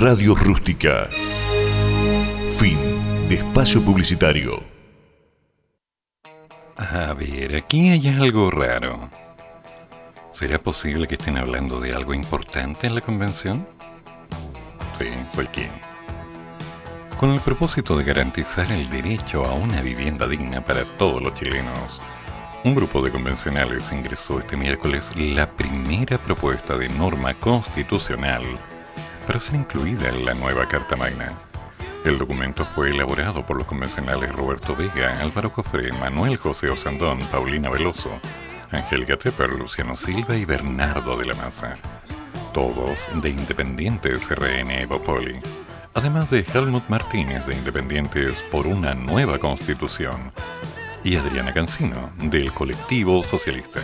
Radio Rústica. Fin de espacio publicitario. A ver, aquí hay algo raro. ¿Será posible que estén hablando de algo importante en la convención? Sí, soy quien. Con el propósito de garantizar el derecho a una vivienda digna para todos los chilenos, un grupo de convencionales ingresó este miércoles la primera propuesta de norma constitucional para ser incluida en la nueva Carta Magna. El documento fue elaborado por los convencionales Roberto Vega, Álvaro Cofré, Manuel José Osandón, Paulina Veloso, Angélica Tepper, Luciano Silva y Bernardo de la Maza. Todos de Independientes RN Evopoli. Además de Helmut Martínez de Independientes por una nueva constitución y Adriana Cancino del colectivo socialista.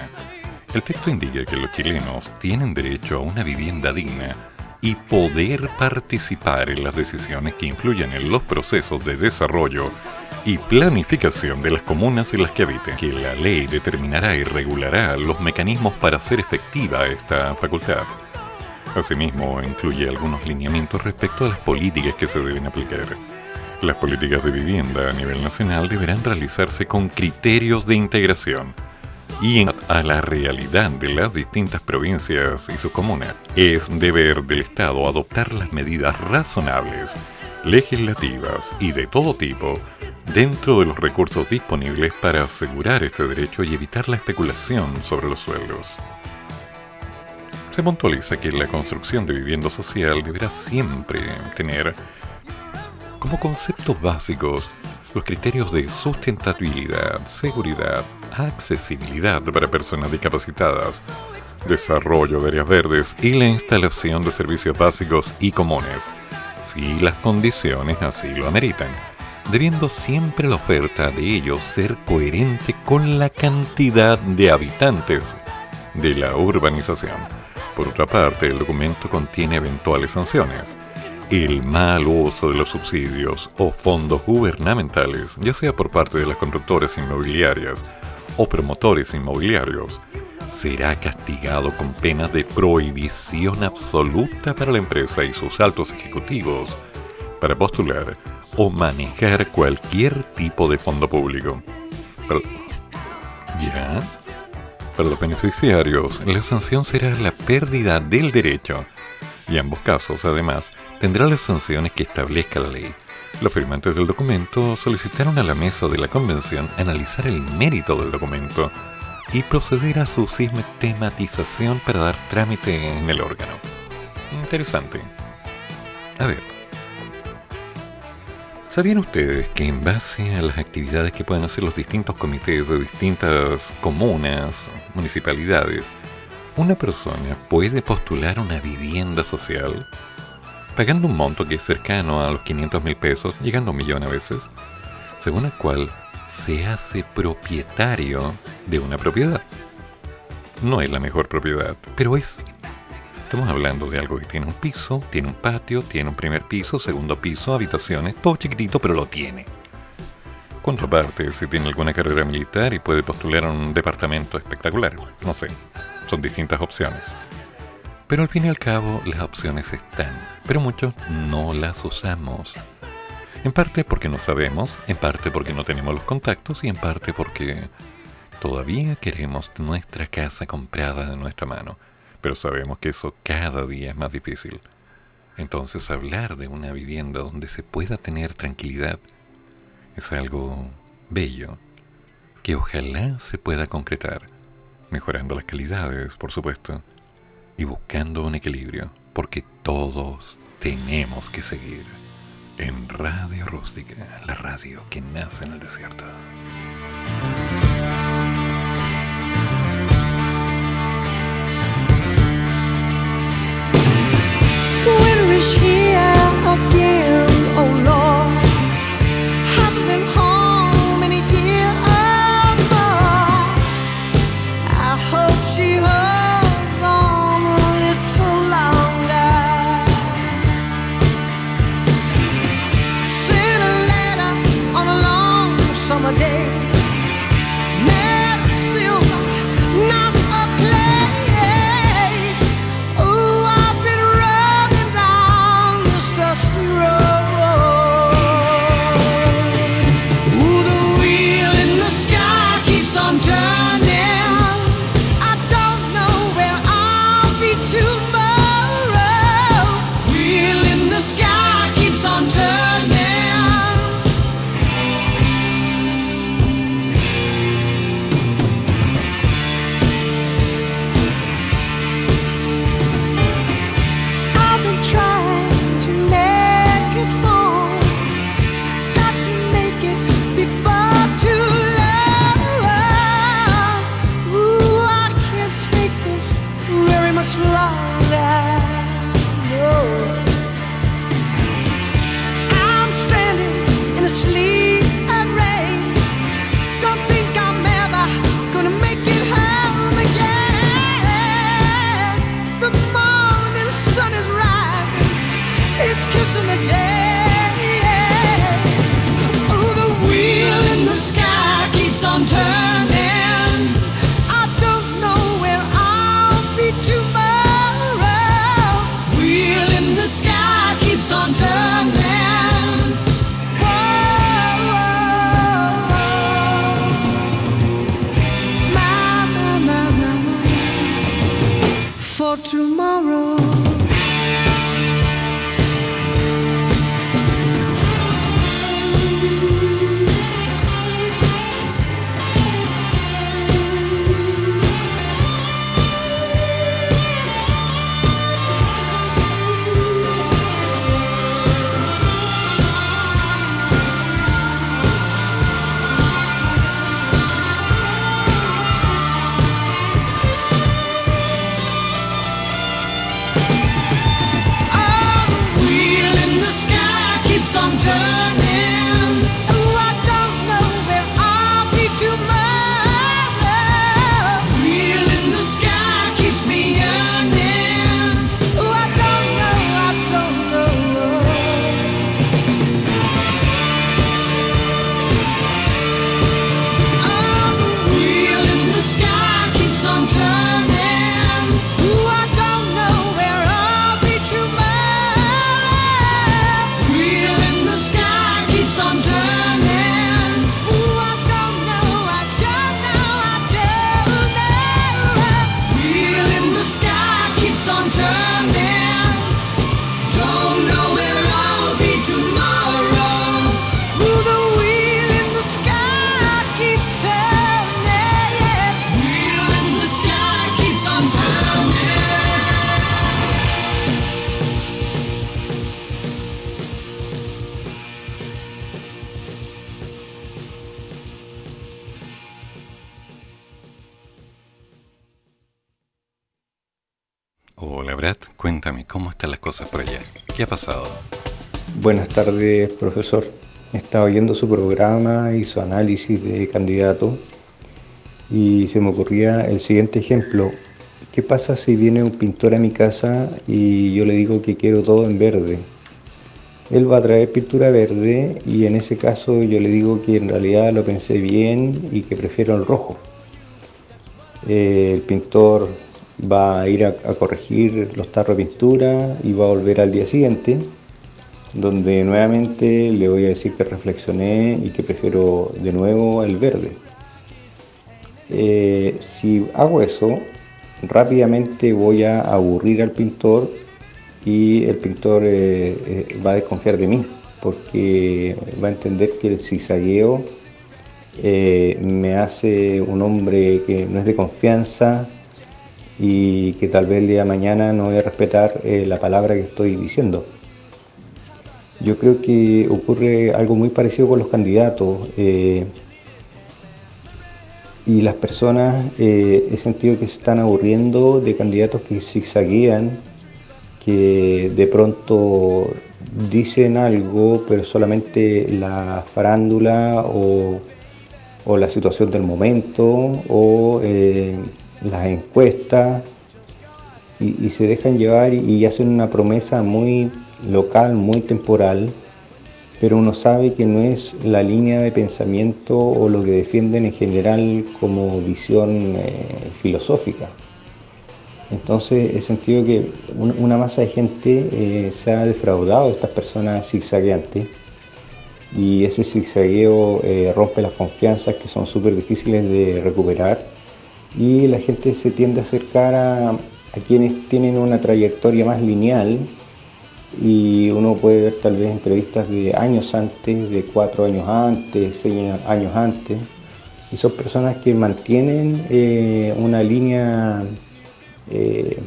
El texto indica que los chilenos tienen derecho a una vivienda digna y poder participar en las decisiones que influyen en los procesos de desarrollo y planificación de las comunas en las que habiten, que la ley determinará y regulará los mecanismos para hacer efectiva esta facultad. Asimismo, incluye algunos lineamientos respecto a las políticas que se deben aplicar. Las políticas de vivienda a nivel nacional deberán realizarse con criterios de integración y a la realidad de las distintas provincias y sus comunas. Es deber del Estado adoptar las medidas razonables, legislativas y de todo tipo dentro de los recursos disponibles para asegurar este derecho y evitar la especulación sobre los sueldos. Se puntualiza que la construcción de vivienda social deberá siempre tener como conceptos básicos los criterios de sustentabilidad, seguridad, accesibilidad para personas discapacitadas, desarrollo de áreas verdes y la instalación de servicios básicos y comunes, si las condiciones así lo ameritan, debiendo siempre la oferta de ellos ser coherente con la cantidad de habitantes de la urbanización. Por otra parte, el documento contiene eventuales sanciones. El mal uso de los subsidios o fondos gubernamentales, ya sea por parte de las constructoras inmobiliarias o promotores inmobiliarios, será castigado con penas de prohibición absoluta para la empresa y sus altos ejecutivos para postular o manejar cualquier tipo de fondo público. ¿Ya? Para los beneficiarios, la sanción será la pérdida del derecho. Y ambos casos, además, tendrá las sanciones que establezca la ley. Los firmantes del documento solicitaron a la mesa de la convención analizar el mérito del documento y proceder a su sistematización para dar trámite en el órgano. Interesante. A ver. ¿Sabían ustedes que en base a las actividades que pueden hacer los distintos comités de distintas comunas, municipalidades, una persona puede postular una vivienda social pagando un monto que es cercano a los 500 mil pesos, llegando a un millón a veces, según el cual se hace propietario de una propiedad. No es la mejor propiedad, pero es. Estamos hablando de algo que tiene un piso, tiene un patio, tiene un primer piso, segundo piso, habitaciones, todo chiquitito, pero lo tiene. Cuanto aparte, si tiene alguna carrera militar y puede postular a un departamento espectacular, no sé, son distintas opciones. Pero al fin y al cabo, las opciones están, pero muchos no las usamos. En parte porque no sabemos, en parte porque no tenemos los contactos y en parte porque todavía queremos nuestra casa comprada de nuestra mano, pero sabemos que eso cada día es más difícil. Entonces hablar de una vivienda donde se pueda tener tranquilidad es algo bello, que ojalá se pueda concretar, mejorando las calidades, por supuesto, y buscando un equilibrio, porque todos tenemos que seguir en Radio Rústica, la radio que nace en el desierto. Hola Brad, cuéntame, ¿cómo están las cosas por allá? ¿Qué ha pasado? Buenas tardes, profesor. Estaba oyendo su programa y su análisis de candidato y se me ocurría el siguiente ejemplo. ¿Qué pasa si viene un pintor a mi casa y yo le digo que quiero todo en verde? Él va a traer pintura verde y en ese caso yo le digo que en realidad lo pensé bien y que prefiero el rojo. El pintor va a ir a, corregir los tarros de pintura y va a volver al día siguiente, donde nuevamente le voy a decir que reflexioné y que prefiero de nuevo el verde. Eh, si hago eso, rápidamente voy a aburrir al pintor y el pintor eh, eh, va a desconfiar de mí, porque va a entender que el zigzagueo eh, me hace un hombre que no es de confianza y que tal vez el día de mañana no voy a respetar eh, la palabra que estoy diciendo. Yo creo que ocurre algo muy parecido con los candidatos. eh, y las personas eh, he sentido que se están aburriendo de candidatos que zigzaguean, que de pronto dicen algo, pero solamente la farándula o, la situación del momento o las encuestas y, se dejan llevar y, hacen una promesa muy local, muy temporal, pero uno sabe que no es la línea de pensamiento o lo que defienden en general como visión eh, filosófica. Entonces he sentido que un- una masa de gente eh, se ha defraudado de estas personas zigzagueantes y ese zigzagueo eh, rompe las confianzas que son súper difíciles de recuperar y la gente se tiende a acercar a, quienes tienen una trayectoria más lineal y uno puede ver tal vez entrevistas de años antes, de cuatro años antes, seis años antes, y son personas que mantienen eh, una línea eh,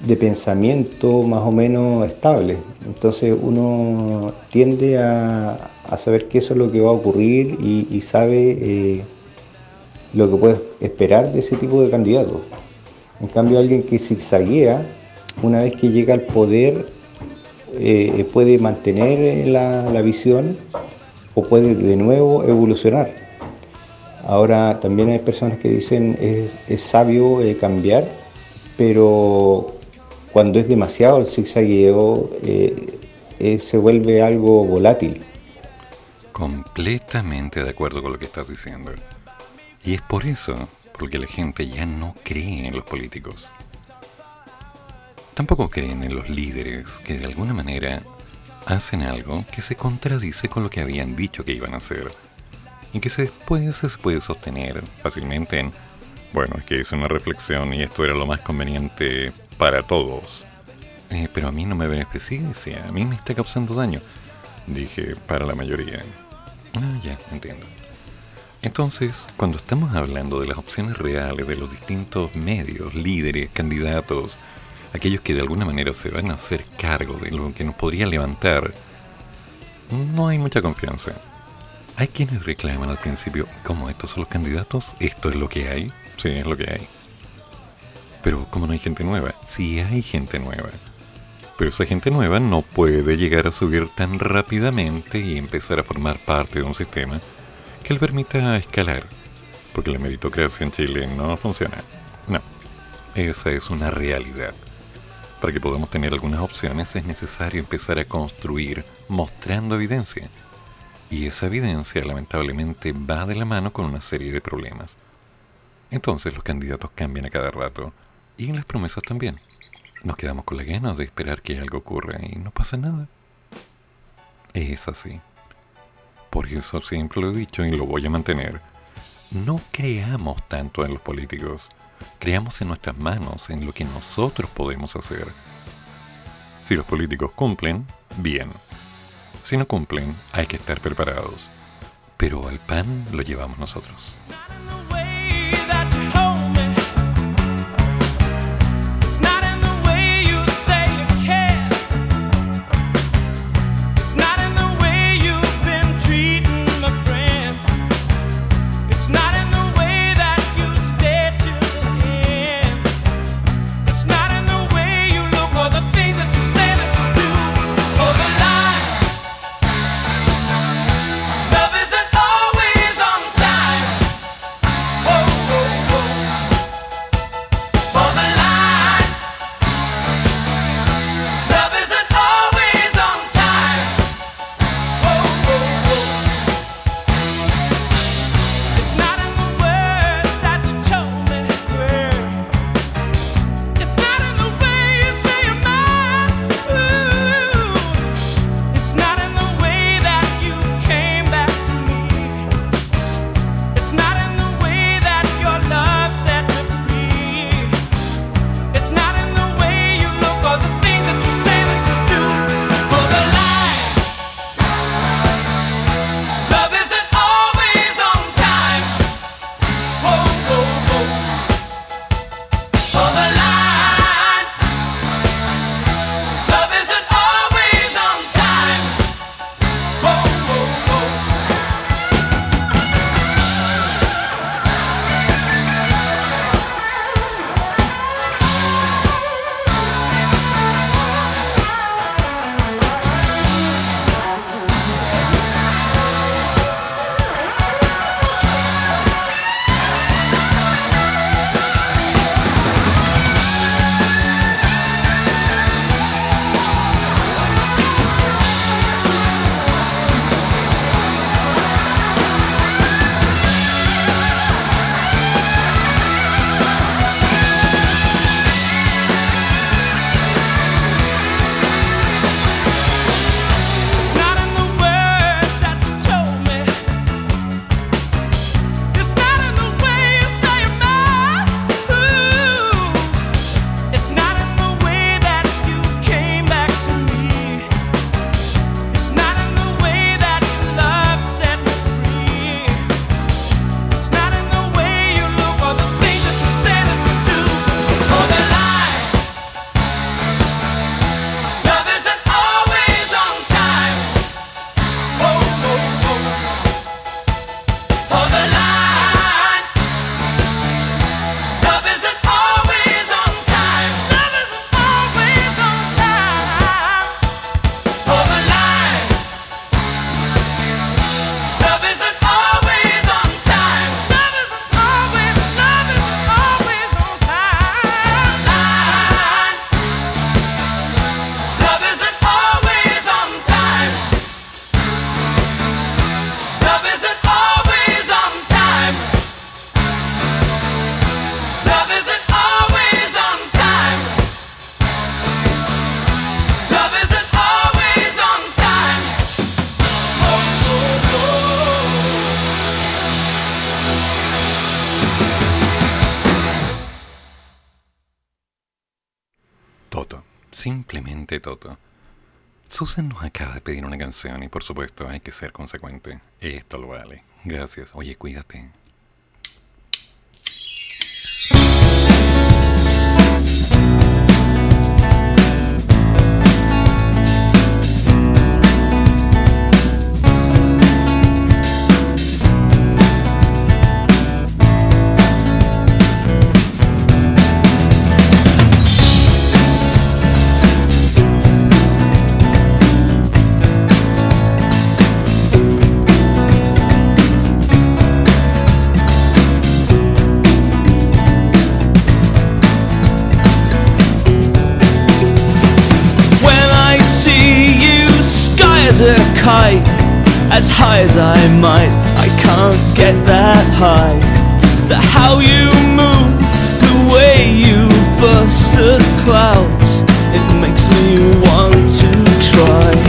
de pensamiento más o menos estable. Entonces uno tiende a, saber que eso es lo que va a ocurrir y, y sabe eh, lo que puede esperar de ese tipo de candidatos. En cambio, alguien que zigzaguea, una vez que llega al poder, eh, puede mantener eh, la, la visión o puede de nuevo evolucionar. Ahora también hay personas que dicen es, es sabio eh, cambiar, pero cuando es demasiado el zigzagueo eh, se vuelve algo volátil. Completamente de acuerdo con lo que estás diciendo. Y es por eso, porque la gente ya no cree en los políticos. Tampoco creen en los líderes que de alguna manera hacen algo que se contradice con lo que habían dicho que iban a hacer y que después se puede sostener fácilmente en Bueno, es que hice una reflexión y esto era lo más conveniente para todos. Eh, pero a mí no me beneficia, a mí me está causando daño. Dije, para la mayoría. Ah, ya, entiendo. Entonces, cuando estamos hablando de las opciones reales de los distintos medios, líderes, candidatos, aquellos que de alguna manera se van a hacer cargo de lo que nos podría levantar, no hay mucha confianza. Hay quienes reclaman al principio, ¿cómo estos son los candidatos? ¿Esto es lo que hay? Sí, es lo que hay. Pero como no hay gente nueva, sí hay gente nueva. Pero esa gente nueva no puede llegar a subir tan rápidamente y empezar a formar parte de un sistema que le permita escalar. Porque la meritocracia en Chile no funciona. No, esa es una realidad. Para que podamos tener algunas opciones es necesario empezar a construir mostrando evidencia. Y esa evidencia lamentablemente va de la mano con una serie de problemas. Entonces los candidatos cambian a cada rato y las promesas también. Nos quedamos con la ganas de esperar que algo ocurra y no pasa nada. Es así. Por eso siempre lo he dicho y lo voy a mantener. No creamos tanto en los políticos. Creamos en nuestras manos, en lo que nosotros podemos hacer. Si los políticos cumplen, bien. Si no cumplen, hay que estar preparados. Pero al pan lo llevamos nosotros. Susan nos acaba de pedir una canción y por supuesto hay que ser consecuente. Esto lo vale. Gracias. Oye, cuídate. kite as high as I might. I can't get that high. The how you move, the way you burst the clouds, it makes me want to try.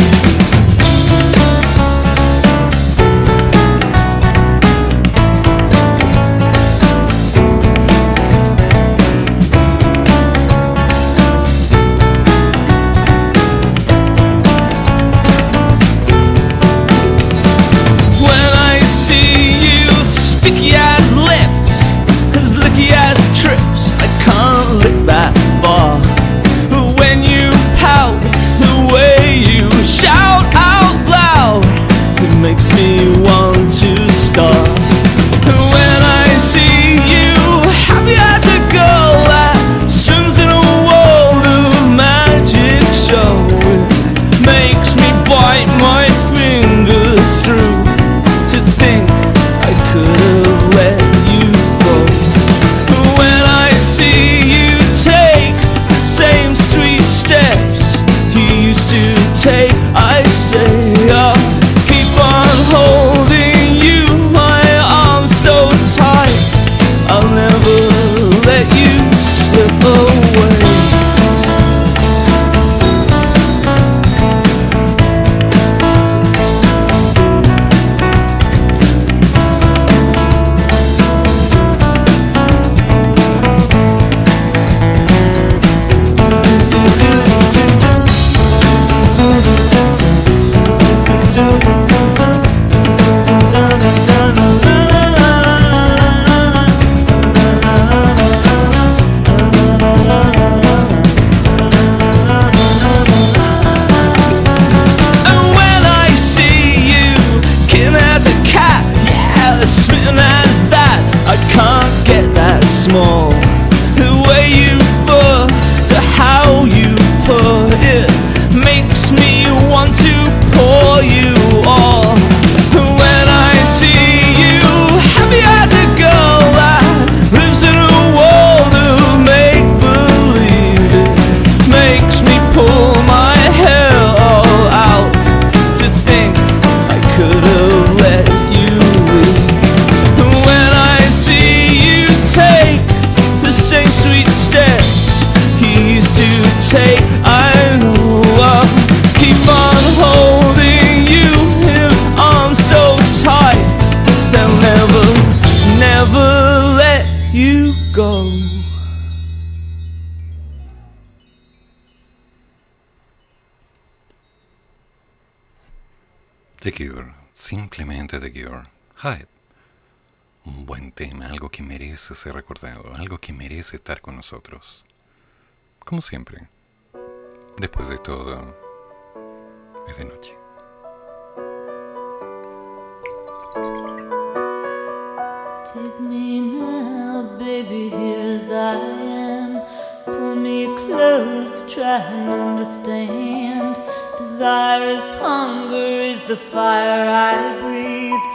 Hyde. Un buen tema, algo que merece ser recordado, algo que merece estar con nosotros. Como siempre, después de todo, es de noche. Take me now, baby, here as I am. Pull me close, try and understand. Desire is hunger, is the fire I breathe.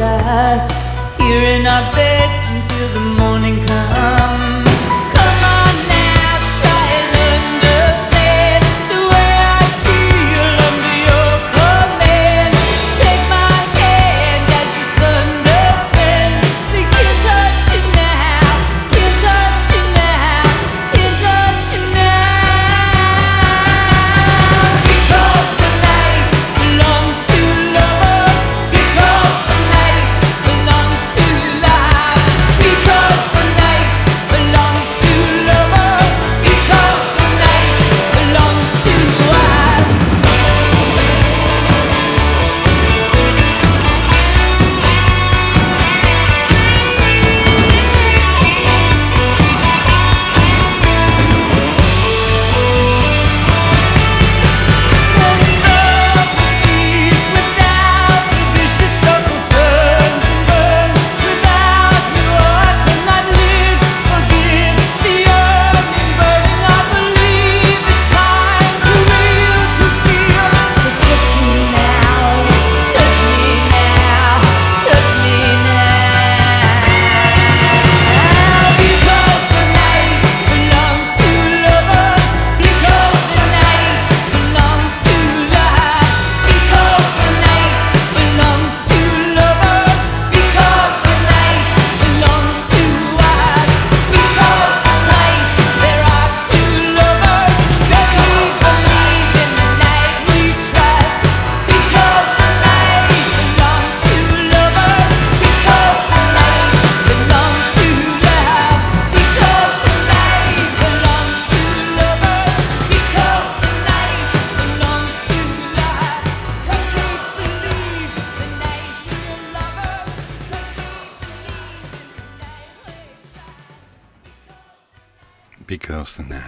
last here in our bed.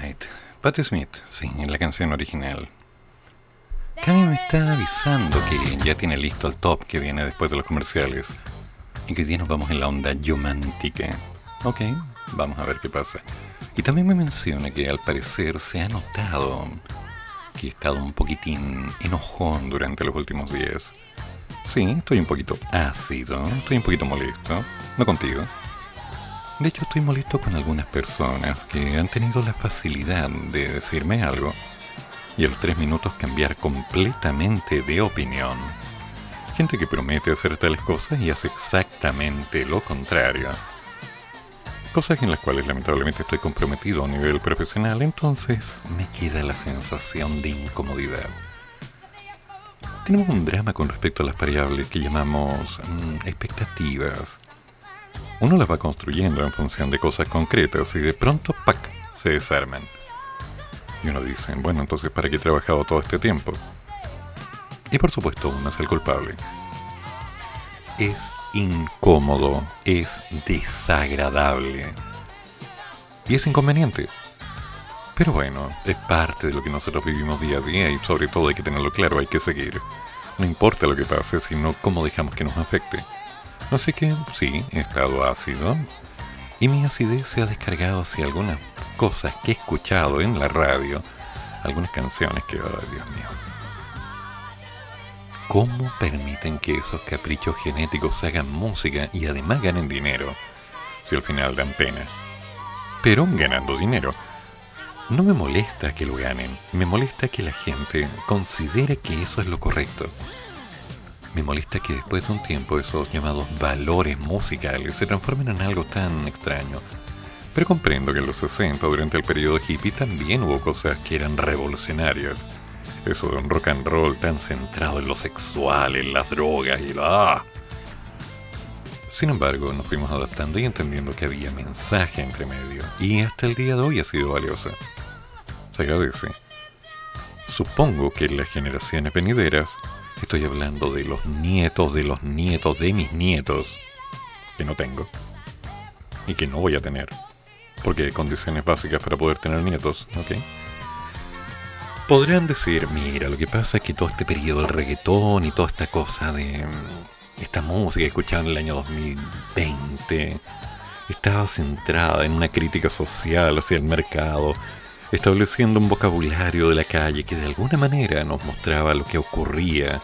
Night. Patti Smith, sí, en la canción original. Cami me está avisando que ya tiene listo el top que viene después de los comerciales. Y que hoy día nos vamos en la onda romántica. Ok, vamos a ver qué pasa. Y también me menciona que al parecer se ha notado que he estado un poquitín enojón durante los últimos días. Sí, estoy un poquito ácido, estoy un poquito molesto. No contigo. De hecho, estoy molesto con algunas personas que han tenido la facilidad de decirme algo y a los tres minutos cambiar completamente de opinión. Gente que promete hacer tales cosas y hace exactamente lo contrario. Cosas en las cuales lamentablemente estoy comprometido a nivel profesional, entonces me queda la sensación de incomodidad. Tenemos un drama con respecto a las variables que llamamos mm, expectativas. Uno las va construyendo en función de cosas concretas y de pronto, ¡pac!, se desarman. Y uno dice, bueno, entonces ¿para qué he trabajado todo este tiempo? Y por supuesto uno es el culpable. Es incómodo, es desagradable. Y es inconveniente. Pero bueno, es parte de lo que nosotros vivimos día a día y sobre todo hay que tenerlo claro, hay que seguir. No importa lo que pase, sino cómo dejamos que nos afecte. Así que sí, he estado ácido. Y mi acidez se ha descargado hacia algunas cosas que he escuchado en la radio. Algunas canciones que, oh, Dios mío. ¿Cómo permiten que esos caprichos genéticos hagan música y además ganen dinero? Si al final dan pena. Pero ganando dinero. No me molesta que lo ganen, me molesta que la gente considere que eso es lo correcto. Me molesta que después de un tiempo esos llamados valores musicales se transformen en algo tan extraño. Pero comprendo que en los 60, durante el periodo hippie, también hubo cosas que eran revolucionarias. Eso de un rock and roll tan centrado en lo sexual, en las drogas y la... Sin embargo, nos fuimos adaptando y entendiendo que había mensaje entre medio. Y hasta el día de hoy ha sido valiosa. Se agradece. Supongo que las generaciones venideras, estoy hablando de los nietos de los nietos de mis nietos, que no tengo, y que no voy a tener, porque hay condiciones básicas para poder tener nietos, ¿ok? Podrán decir, mira, lo que pasa es que todo este periodo del reggaetón y toda esta cosa de mm, esta música escuchada en el año 2020 estaba centrada en una crítica social hacia el mercado, estableciendo un vocabulario de la calle que de alguna manera nos mostraba lo que ocurría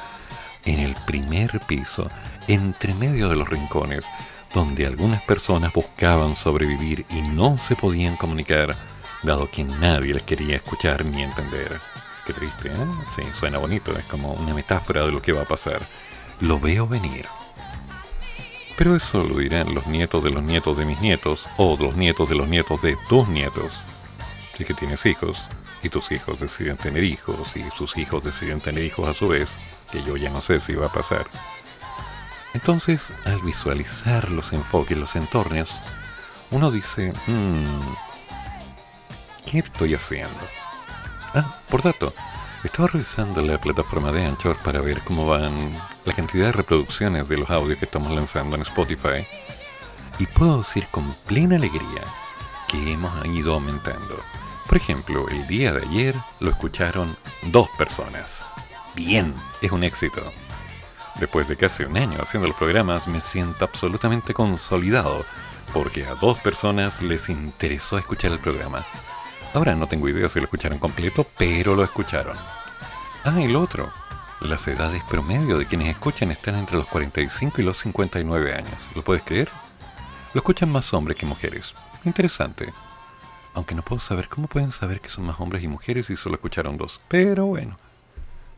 en el primer piso, entre medio de los rincones, donde algunas personas buscaban sobrevivir y no se podían comunicar, dado que nadie les quería escuchar ni entender. Qué triste, ¿eh? Sí, suena bonito, es como una metáfora de lo que va a pasar. Lo veo venir. Pero eso lo dirán los nietos de los nietos de mis nietos, o los nietos de los nietos de tus nietos. Si que tienes hijos, y tus hijos deciden tener hijos, y sus hijos deciden tener hijos a su vez, que yo ya no sé si va a pasar. Entonces, al visualizar los enfoques, los entornos, uno dice, "Mm, ¿qué estoy haciendo? Ah, por dato, estaba revisando la plataforma de Anchor para ver cómo van la cantidad de reproducciones de los audios que estamos lanzando en Spotify y puedo decir con plena alegría que hemos ido aumentando. Por ejemplo, el día de ayer lo escucharon dos personas. Bien, es un éxito. Después de casi un año haciendo los programas, me siento absolutamente consolidado, porque a dos personas les interesó escuchar el programa. Ahora no tengo idea si lo escucharon completo, pero lo escucharon. Ah, y otro. Las edades promedio de quienes escuchan están entre los 45 y los 59 años. ¿Lo puedes creer? Lo escuchan más hombres que mujeres. Interesante. Aunque no puedo saber cómo pueden saber que son más hombres y mujeres si solo escucharon dos. Pero bueno.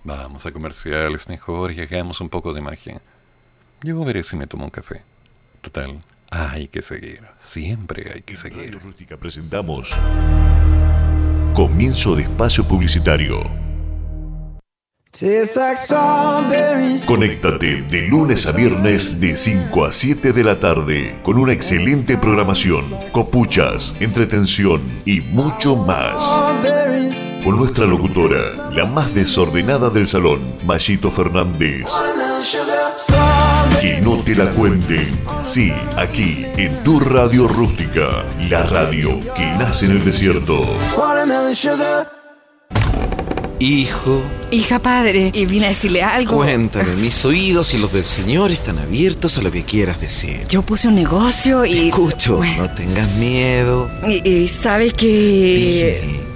Vamos a comerciales mejor y hagamos un poco de magia. Yo veré si me tomo un café. Total, hay que seguir. Siempre hay que seguir. Rústica presentamos Comienzo de espacio publicitario. Conéctate de lunes a viernes de 5 a 7 de la tarde con una excelente programación, copuchas, entretención y mucho más. Con nuestra locutora, la más desordenada del salón, Mayito Fernández. Que no te la cuenten. Sí, aquí, en tu radio rústica, la radio que nace en el desierto. Hijo, Hija padre, y vine a decirle algo. cuéntame, mis oídos y los del Señor están abiertos a lo que quieras decir. Yo puse un negocio y. Escucho, no tengas miedo. Y, y sabe que.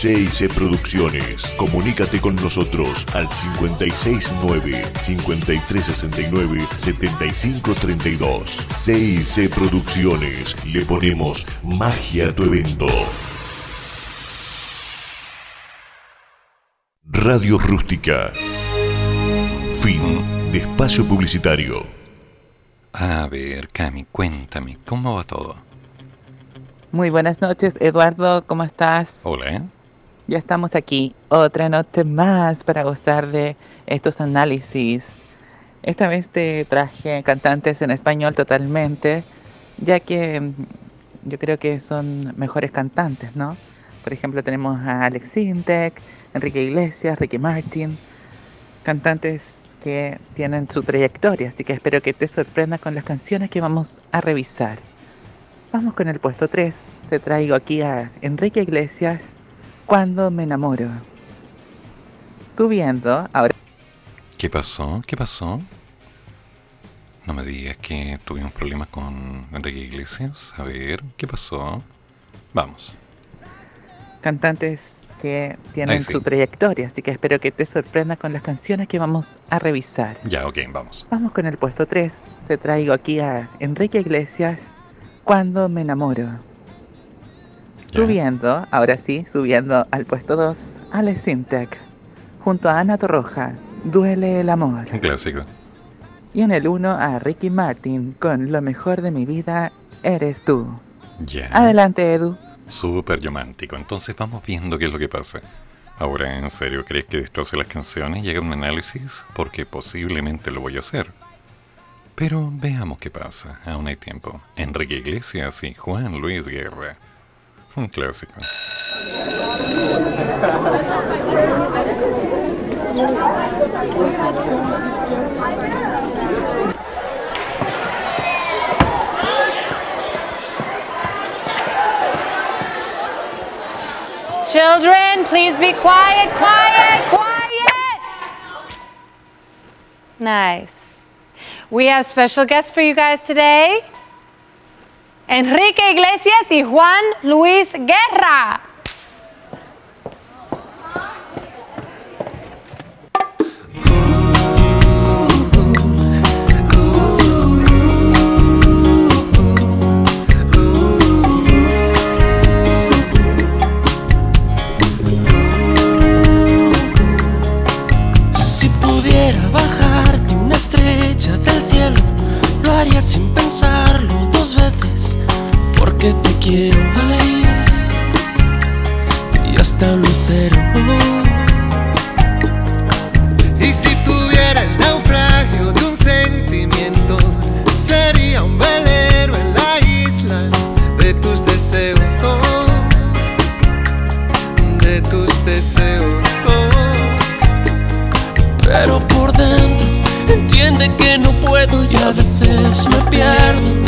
CIC Producciones. Comunícate con nosotros al 569-5369-7532. CIC Producciones. Le ponemos magia a tu evento. Radio Rústica. Fin de espacio publicitario. A ver, Cami, cuéntame, ¿cómo va todo? Muy buenas noches, Eduardo, ¿cómo estás? Hola. Ya estamos aquí, otra noche más para gozar de estos análisis. Esta vez te traje cantantes en español totalmente, ya que mm, yo creo que son mejores cantantes, ¿no? Por ejemplo, tenemos a Alex Sintek, Enrique Iglesias, Ricky Martin, cantantes que tienen su trayectoria, así que espero que te sorprendas con las canciones que vamos a revisar. Vamos con el puesto 3. Te traigo aquí a Enrique Iglesias, Cuando me enamoro. Subiendo, ahora ¿Qué pasó? ¿Qué pasó? No me digas que tuvimos problemas con Enrique Iglesias. A ver, ¿qué pasó? Vamos. cantantes que tienen sí. su trayectoria, así que espero que te sorprendas con las canciones que vamos a revisar. Ya, ok, vamos. Vamos con el puesto 3. Te traigo aquí a Enrique Iglesias, Cuando me enamoro. Subiendo, ahora sí, subiendo al puesto 2, Alex Sintek, junto a Ana Torroja, Duele el amor. Un clásico. Y en el 1 a Ricky Martin con Lo mejor de mi vida eres tú. Ya. Adelante, Edu. Súper romántico. Entonces vamos viendo qué es lo que pasa. Ahora, ¿en serio crees que destroce las canciones y haga un análisis? Porque posiblemente lo voy a hacer. Pero veamos qué pasa. Aún hay tiempo. Enrique Iglesias y Juan Luis Guerra. Un clásico. Children, please be quiet, quiet, quiet. Nice. We have special guests for you guys today. Enrique Iglesias y Juan Luis Guerra. Si pudiera bajarte una estrella del cielo, lo haría sin porque te quiero ahí y hasta lucero. Y si tuviera el naufragio de un sentimiento, sería un velero en la isla de tus deseos, de tus deseos. Pero por dentro entiende que no puedo y a veces me pierdo.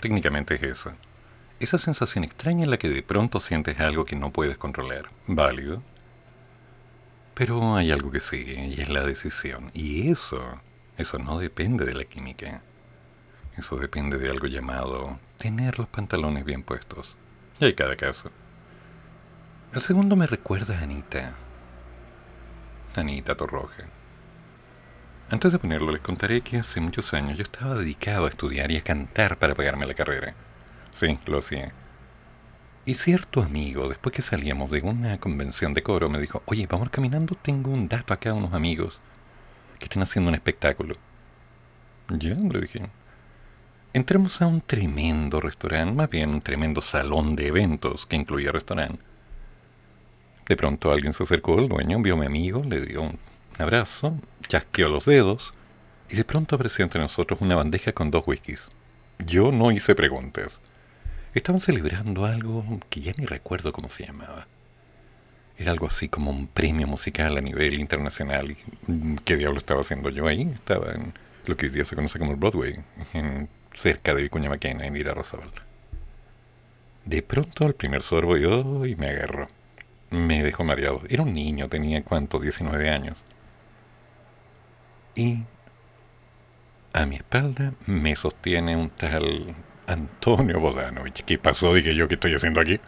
Técnicamente es eso. Esa sensación extraña en la que de pronto sientes algo que no puedes controlar. Válido. Pero hay algo que sigue y es la decisión. Y eso, eso no depende de la química. Eso depende de algo llamado tener los pantalones bien puestos. Y hay cada caso. El segundo me recuerda a Anita. Anita Torroja. Antes de ponerlo, les contaré que hace muchos años yo estaba dedicado a estudiar y a cantar para pagarme la carrera. Sí, lo hacía. Y cierto amigo, después que salíamos de una convención de coro, me dijo, oye, vamos caminando, tengo un dato acá a unos amigos que están haciendo un espectáculo. Ya, le dije. Entramos a un tremendo restaurante, más bien un tremendo salón de eventos que incluía restaurante. De pronto alguien se acercó, el dueño vio a mi amigo, le dio un abrazo, chasqueó los dedos y de pronto apareció entre nosotros una bandeja con dos whiskies. Yo no hice preguntas. Estaban celebrando algo que ya ni recuerdo cómo se llamaba. Era algo así como un premio musical a nivel internacional. ¿Qué diablo estaba haciendo yo ahí? Estaba en lo que hoy día se conoce como el Broadway, cerca de Vicuña Maquena, en Ira Rosabal. De pronto, al primer sorbo, yo y me agarró. Me dejó mareado. Era un niño, tenía cuánto, 19 años. Y a mi espalda me sostiene un tal Antonio Bodanovich. ¿Qué pasó? Dije yo, ¿qué estoy haciendo aquí?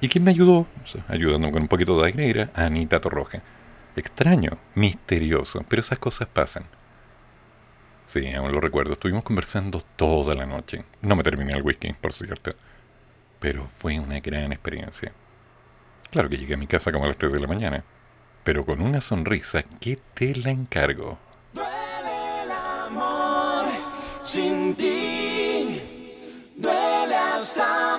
¿Y quién me ayudó? O sea, ayudándome con un poquito de aire Anita Torroja. Extraño, misterioso, pero esas cosas pasan. Sí, aún lo recuerdo. Estuvimos conversando toda la noche. No me terminé el whisky, por cierto. Pero fue una gran experiencia. Claro que llegué a mi casa como a las 3 de la mañana. Pero con una sonrisa que te la encargo. amor sin ti duele hasta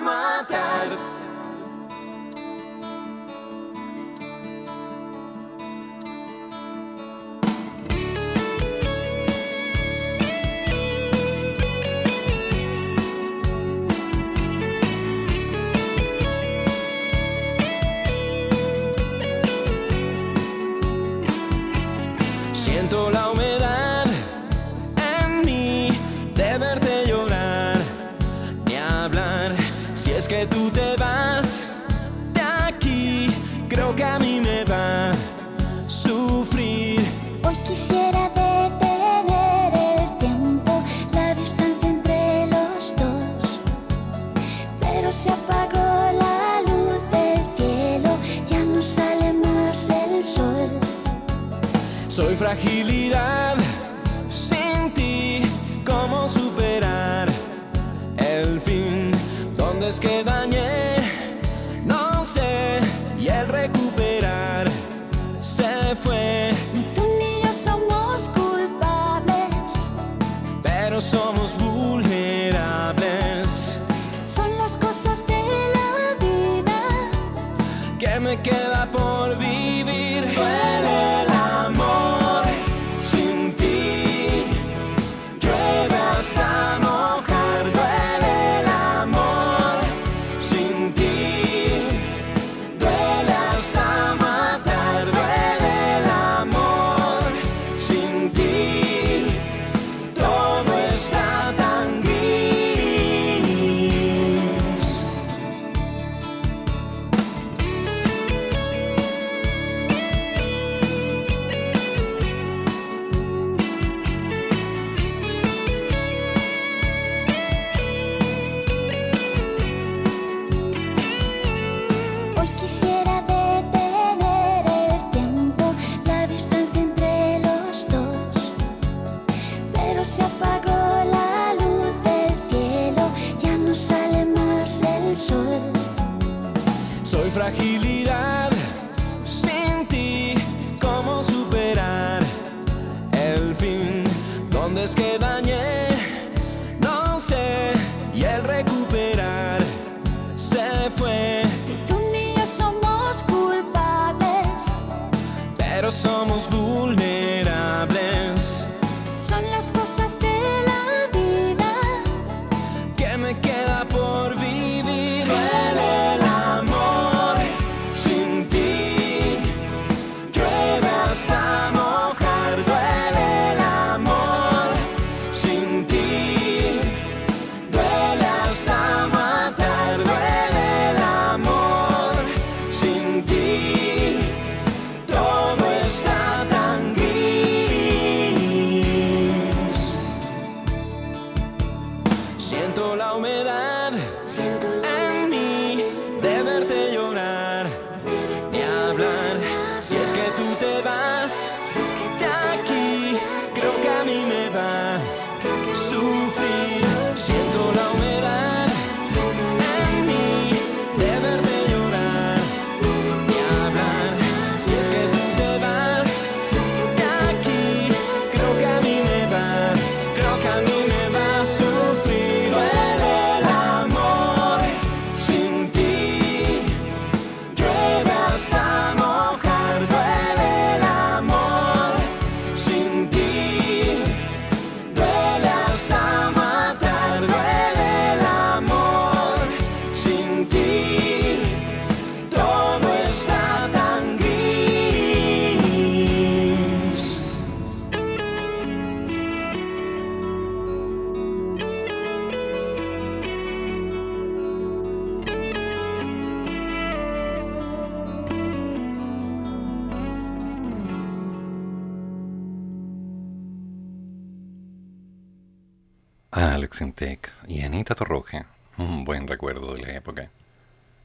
Y Anita Torroja. Un buen recuerdo de la época.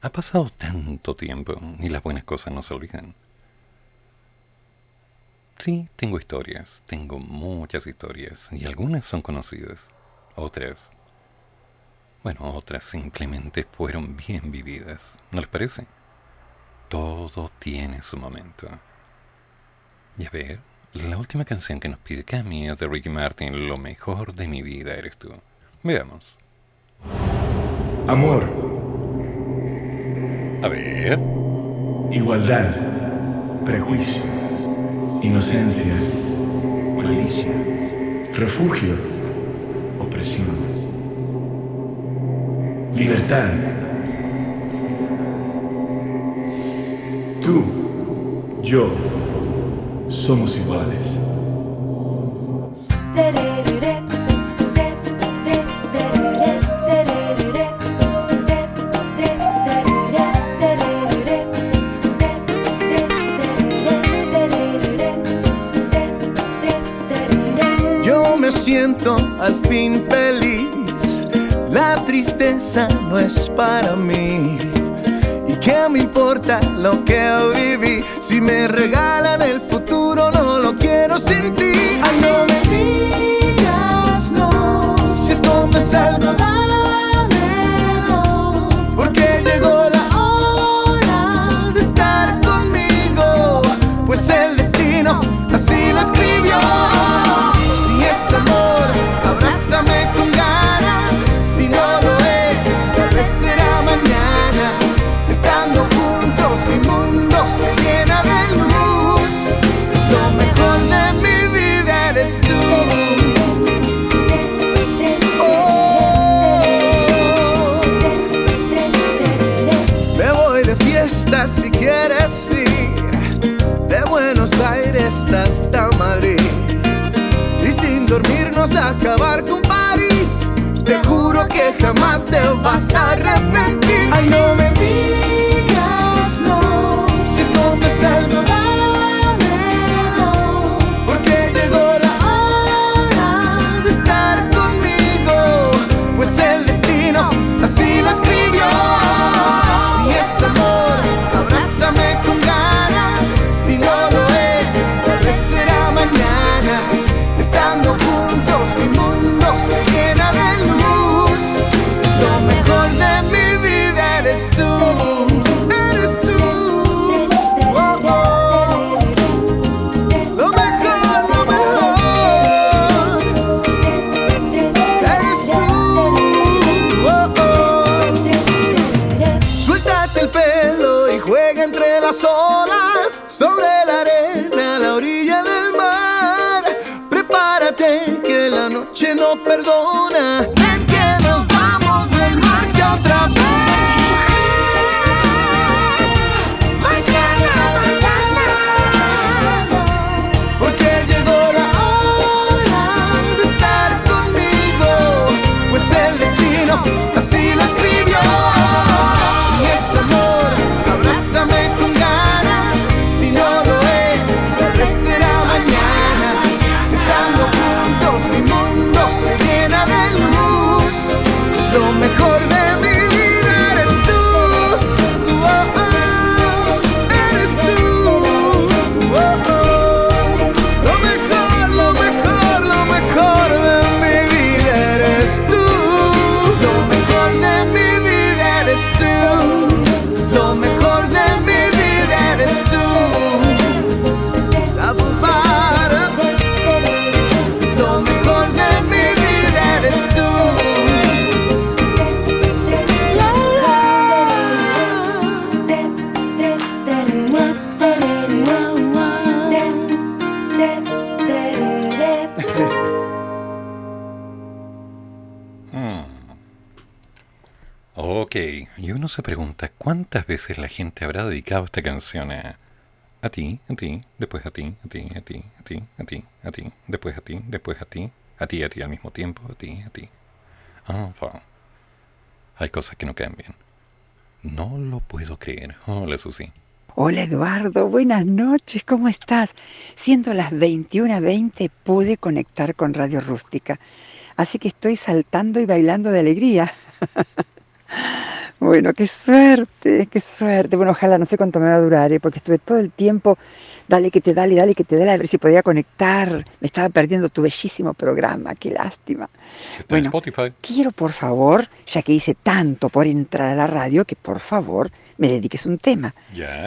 Ha pasado tanto tiempo y las buenas cosas no se olvidan. Sí, tengo historias, tengo muchas historias y algunas son conocidas. Otras, bueno, otras simplemente fueron bien vividas. ¿No les parece? Todo tiene su momento. Y a ver, la última canción que nos pide Cami es de Ricky Martin, Lo mejor de mi vida eres tú. Veamos. Amor, A ver. igualdad, prejuicio, inocencia, malicia, refugio, opresión, libertad. Tú, yo, somos iguales. Al fin feliz. La tristeza no es para mí. ¿Y qué me importa lo que viví? Si me regalan el futuro, no lo quiero sin ti. Madrid. Y sin dormirnos acabar con París. Te juro que jamás te vas a arrepentir. Ay, no me digas pregunta cuántas veces la gente habrá dedicado esta canción a, a ti, a ti, después a ti, a ti, a ti, a ti, a ti, a ti, después a ti, después a ti, a ti, a ti al mismo tiempo, a ti, a ti. Enfin, hay cosas que no cambian. No lo puedo creer. Hola, Susi. Hola Eduardo, buenas noches, ¿cómo estás? Siendo las 21.20 pude conectar con Radio Rústica. Así que estoy saltando y bailando de alegría. Bueno, qué suerte, qué suerte. Bueno, ojalá no sé cuánto me va a durar, ¿eh? porque estuve todo el tiempo, dale que te dale, dale que te dale, a ver si podía conectar. Me estaba perdiendo tu bellísimo programa, qué lástima. Bueno, quiero por favor, ya que hice tanto por entrar a la radio, que por favor me dediques un tema.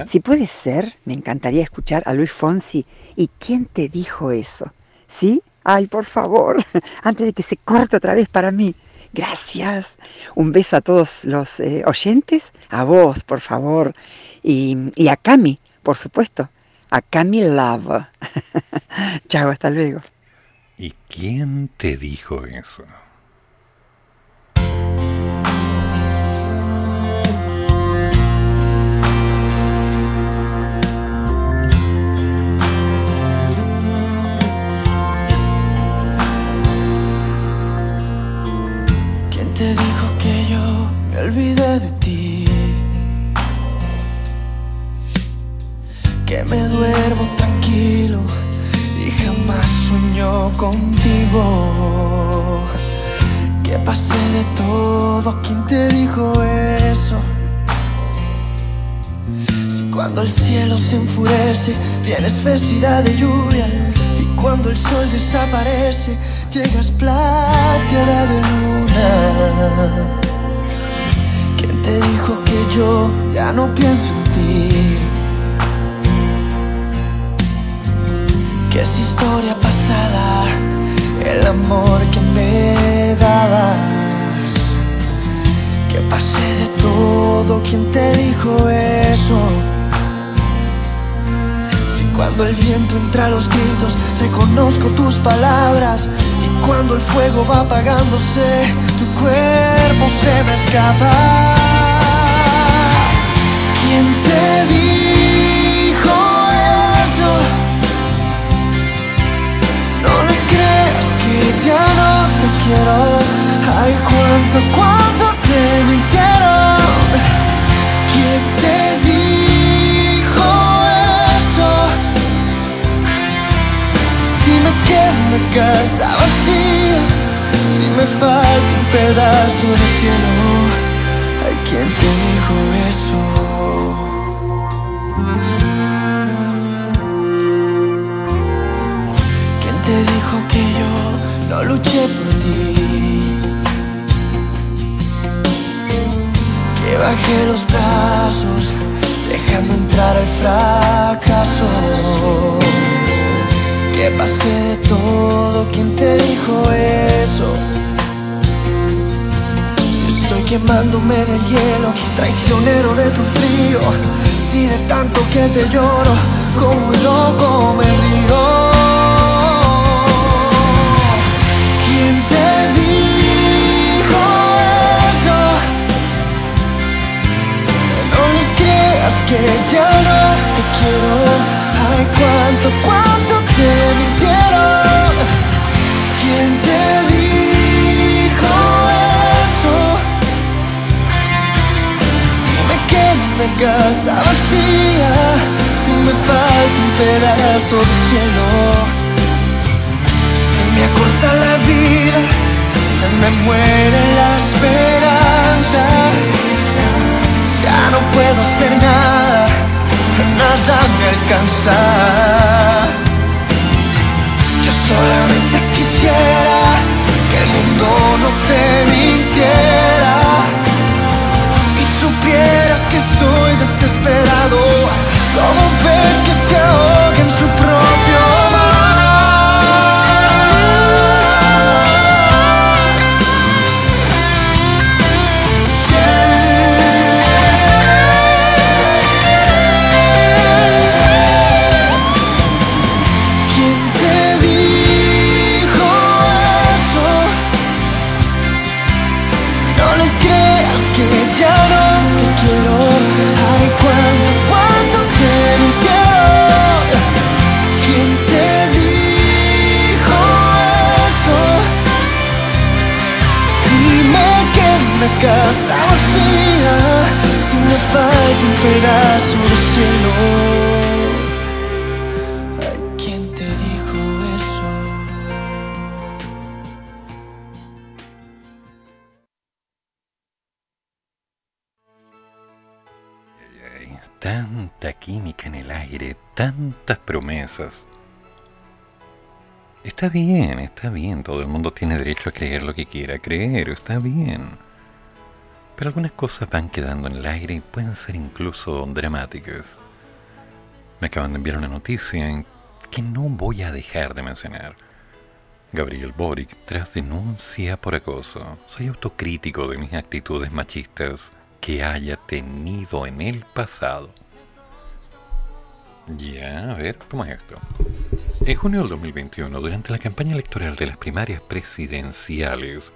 Si puede ser, me encantaría escuchar a Luis Fonsi. ¿Y quién te dijo eso? ¿Sí? Ay, por favor, [LAUGHS] antes de que se corte otra vez para mí. Gracias. Un beso a todos los eh, oyentes, a vos, por favor, y, y a Cami, por supuesto, a Cami Love. [LAUGHS] Chao, hasta luego. ¿Y quién te dijo eso? Te dijo que yo me olvidé de ti? Que me duermo tranquilo y jamás sueño contigo. Que pasé de todo, ¿quién te dijo eso? Si cuando el cielo se enfurece, viene espesidad de lluvia. Cuando el sol desaparece, llegas plateada de luna. ¿Quién te dijo que yo ya no pienso en ti? Que es historia pasada el amor que me dabas. Que pasé de todo, ¿quién te dijo eso? Cuando el viento entra a los gritos, reconozco tus palabras. Y cuando el fuego va apagándose, tu cuerpo se me escapa. ¿Quién te dijo eso? No les creas que ya no te quiero. Ay, cuánto, cuánto te mintieron. ¿Quién te en la casa vacía, si me falta un pedazo de cielo. Ay, ¿quién te dijo eso? ¿Quién te dijo que yo no luché por ti? Que bajé los brazos, dejando entrar el fracaso. Que pasé de todo, ¿quién te dijo eso? Si estoy quemándome en el hielo, traicionero de tu frío. Si de tanto que te lloro, como un loco me río. ¿Quién te dijo eso? No les creas que ya no te quiero. Ay, cuánto, cuánto te mintieron. La casa vacía, si me falta un pedazo de cielo. Se me acorta la vida, se me muere la esperanza. Ya no puedo hacer nada, nada me alcanza. Yo solamente quisiera que el mundo no te mintiera como un de un pedazo de cielo. ¿quién te dijo eso? Ay, tanta química en el aire, tantas promesas. Está bien, está bien, todo el mundo tiene derecho a creer lo que quiera creer, está bien. Pero algunas cosas van quedando en el aire y pueden ser incluso dramáticas. Me acaban de enviar una noticia que no voy a dejar de mencionar. Gabriel Boric tras denuncia por acoso. Soy autocrítico de mis actitudes machistas que haya tenido en el pasado. Ya, a ver, ¿cómo es esto? En junio del 2021, durante la campaña electoral de las primarias presidenciales,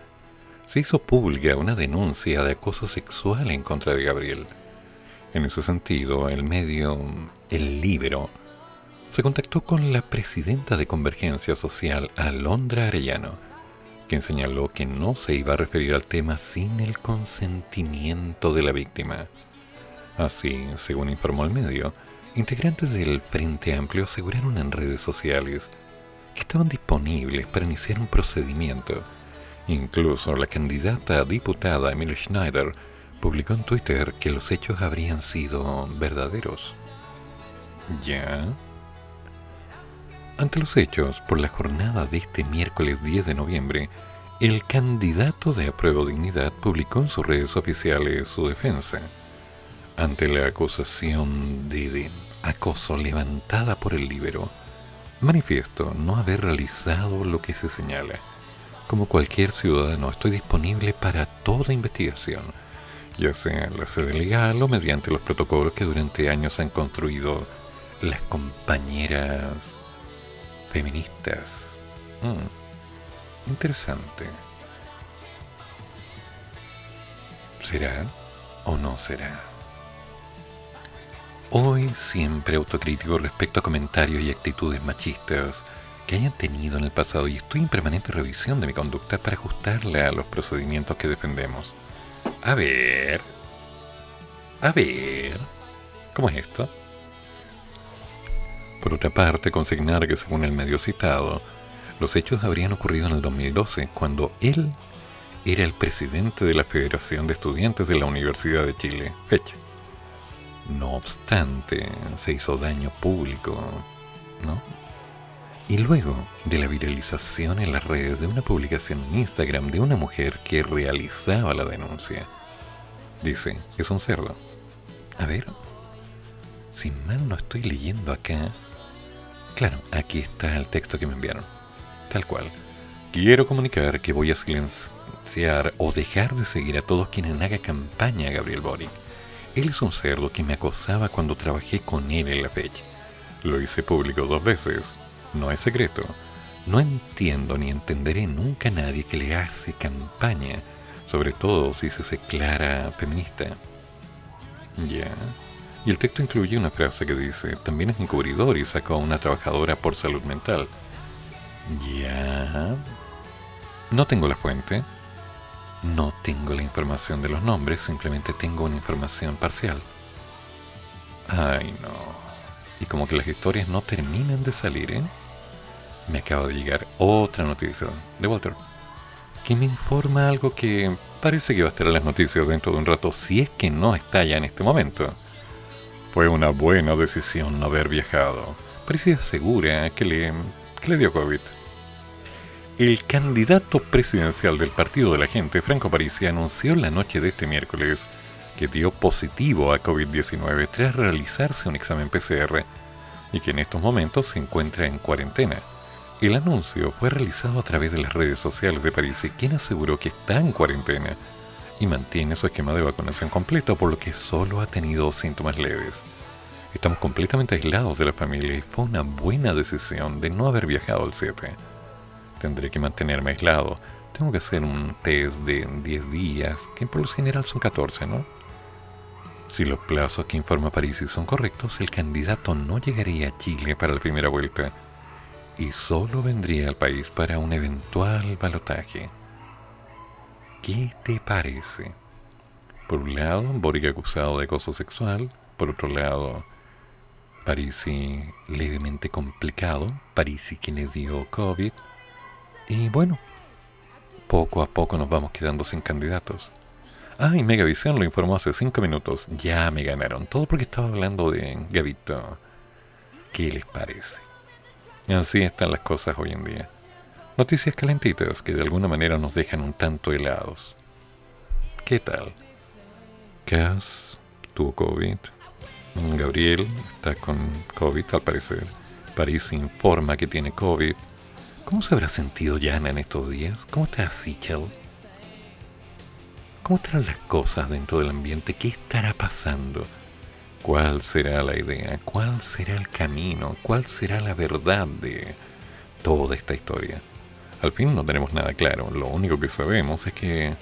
se hizo pública una denuncia de acoso sexual en contra de Gabriel. En ese sentido, el medio El Libro se contactó con la presidenta de Convergencia Social, Alondra Arellano, quien señaló que no se iba a referir al tema sin el consentimiento de la víctima. Así, según informó el medio, integrantes del Frente Amplio aseguraron en redes sociales que estaban disponibles para iniciar un procedimiento. Incluso la candidata a diputada Emily Schneider publicó en Twitter que los hechos habrían sido verdaderos. ¿Ya? Ante los hechos, por la jornada de este miércoles 10 de noviembre, el candidato de Apruebo Dignidad publicó en sus redes oficiales su defensa. Ante la acusación de, de acoso levantada por el libero, manifiesto no haber realizado lo que se señala. Como cualquier ciudadano, estoy disponible para toda investigación, ya sea en la sede legal o mediante los protocolos que durante años han construido las compañeras feministas. Mm, interesante. ¿Será o no será? Hoy siempre autocrítico respecto a comentarios y actitudes machistas que hayan tenido en el pasado y estoy en permanente revisión de mi conducta para ajustarla a los procedimientos que defendemos. A ver. A ver. ¿Cómo es esto? Por otra parte, consignar que según el medio citado, los hechos habrían ocurrido en el 2012, cuando él era el presidente de la Federación de Estudiantes de la Universidad de Chile. Fecha. No obstante, se hizo daño público, ¿no? Y luego de la viralización en las redes de una publicación en Instagram de una mujer que realizaba la denuncia, dice, es un cerdo. A ver, si mal no estoy leyendo acá, claro, aquí está el texto que me enviaron, tal cual. Quiero comunicar que voy a silenciar o dejar de seguir a todos quienes hagan campaña a Gabriel Boric. Él es un cerdo que me acosaba cuando trabajé con él en la fecha. Lo hice público dos veces. No es secreto. No entiendo ni entenderé nunca a nadie que le hace campaña, sobre todo si se hace clara feminista. Ya. Y el texto incluye una frase que dice, también es encubridor y sacó a una trabajadora por salud mental. Ya. No tengo la fuente. No tengo la información de los nombres, simplemente tengo una información parcial. Ay, no. Y como que las historias no terminan de salir, ¿eh? Me acaba de llegar otra noticia de Walter, que me informa algo que parece que va a estar en las noticias dentro de un rato, si es que no está ya en este momento. Fue una buena decisión no haber viajado. Parecía segura que le, que le dio COVID. El candidato presidencial del Partido de la Gente, Franco Parisi, anunció la noche de este miércoles que dio positivo a COVID-19 tras realizarse un examen PCR y que en estos momentos se encuentra en cuarentena. El anuncio fue realizado a través de las redes sociales de Parisi, quien aseguró que está en cuarentena y mantiene su esquema de vacunación completo, por lo que solo ha tenido síntomas leves. Estamos completamente aislados de la familia y fue una buena decisión de no haber viajado el 7 tendré que mantenerme aislado. Tengo que hacer un test de 10 días, que por lo general son 14, ¿no? Si los plazos que informa París son correctos, el candidato no llegaría a Chile para la primera vuelta y solo vendría al país para un eventual balotaje. ¿Qué te parece? Por un lado, Boric acusado de acoso sexual, por otro lado, Parisi levemente complicado, Parisi que le dio COVID, y bueno, poco a poco nos vamos quedando sin candidatos. Ay, Megavisión lo informó hace cinco minutos. Ya me ganaron. Todo porque estaba hablando de Gavito. ¿Qué les parece? Así están las cosas hoy en día. Noticias calentitas que de alguna manera nos dejan un tanto helados. ¿Qué tal? Cass tuvo COVID. Gabriel está con COVID al parecer. París informa que tiene COVID. ¿Cómo se habrá sentido Yana en estos días? ¿Cómo está Sichel? ¿Cómo estarán las cosas dentro del ambiente? ¿Qué estará pasando? ¿Cuál será la idea? ¿Cuál será el camino? ¿Cuál será la verdad de toda esta historia? Al fin no tenemos nada claro. Lo único que sabemos es que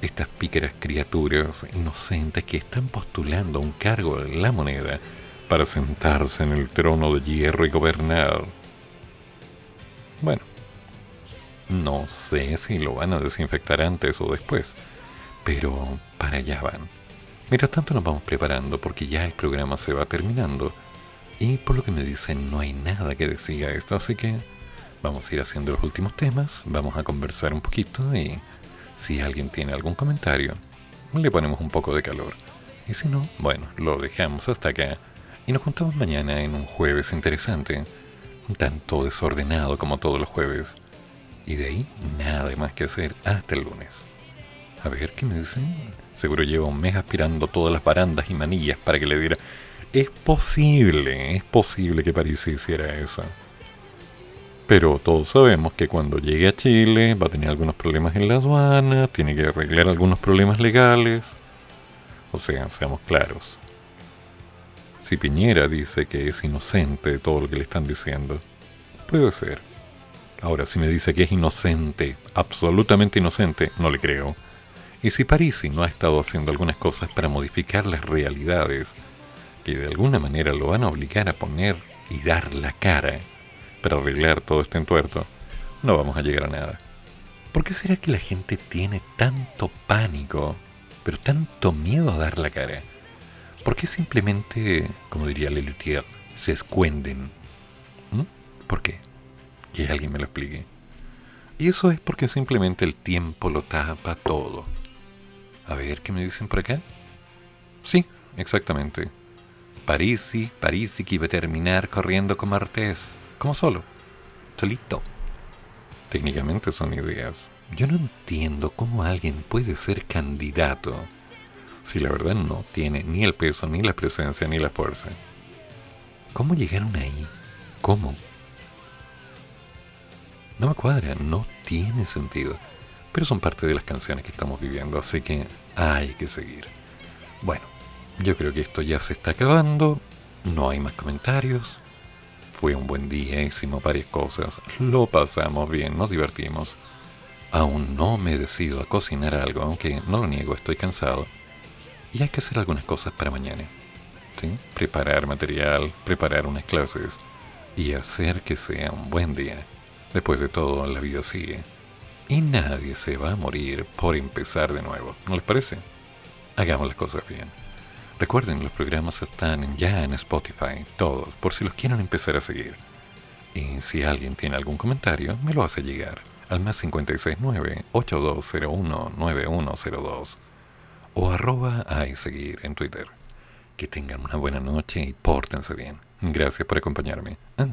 estas pícaras criaturas inocentes que están postulando un cargo de la moneda para sentarse en el trono de hierro y gobernar. Bueno, no sé si lo van a desinfectar antes o después, pero para allá van. Mientras tanto nos vamos preparando porque ya el programa se va terminando y por lo que me dicen no hay nada que decir a esto, así que vamos a ir haciendo los últimos temas, vamos a conversar un poquito y si alguien tiene algún comentario, le ponemos un poco de calor. Y si no, bueno, lo dejamos hasta acá y nos juntamos mañana en un jueves interesante, un tanto desordenado como todos los jueves. Y de ahí nada más que hacer hasta el lunes. A ver, ¿qué me dicen? Seguro lleva un mes aspirando todas las barandas y manillas para que le diera... Es posible, es posible que París hiciera eso. Pero todos sabemos que cuando llegue a Chile va a tener algunos problemas en la aduana, tiene que arreglar algunos problemas legales. O sea, seamos claros. Si Piñera dice que es inocente de todo lo que le están diciendo, puede ser. Ahora, si me dice que es inocente, absolutamente inocente, no le creo. Y si Parisi no ha estado haciendo algunas cosas para modificar las realidades, que de alguna manera lo van a obligar a poner y dar la cara para arreglar todo este entuerto, no vamos a llegar a nada. ¿Por qué será que la gente tiene tanto pánico, pero tanto miedo a dar la cara? ¿Por qué simplemente, como diría Lelutier, se escuenden? ¿Mm? ¿Por qué? Que alguien me lo explique. Y eso es porque simplemente el tiempo lo tapa todo. A ver, ¿qué me dicen por acá? Sí, exactamente. Parisi, Parisi que iba a terminar corriendo como Artés. Como solo. Solito. Técnicamente son ideas. Yo no entiendo cómo alguien puede ser candidato si la verdad no tiene ni el peso, ni la presencia, ni la fuerza. ¿Cómo llegaron ahí? ¿Cómo? No me cuadra, no tiene sentido. Pero son parte de las canciones que estamos viviendo, así que hay que seguir. Bueno, yo creo que esto ya se está acabando. No hay más comentarios. Fue un buen día, hicimos varias cosas. Lo pasamos bien, nos divertimos. Aún no me decido a cocinar algo, aunque no lo niego, estoy cansado. Y hay que hacer algunas cosas para mañana. ¿sí? Preparar material, preparar unas clases y hacer que sea un buen día. Después de todo, la vida sigue. Y nadie se va a morir por empezar de nuevo. ¿No les parece? Hagamos las cosas bien. Recuerden, los programas están ya en Spotify, todos, por si los quieren empezar a seguir. Y si alguien tiene algún comentario, me lo hace llegar al más 569-8201-9102 o arroba a seguir en Twitter. Que tengan una buena noche y pórtense bien. Gracias por acompañarme. Ah,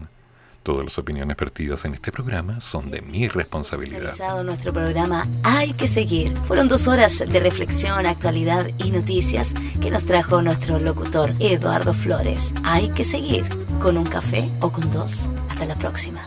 todas las opiniones vertidas en este programa son de mi responsabilidad. Nuestro programa Hay que seguir. Fueron dos horas de reflexión, actualidad y noticias que nos trajo nuestro locutor Eduardo Flores. Hay que seguir con un café o con dos. Hasta la próxima.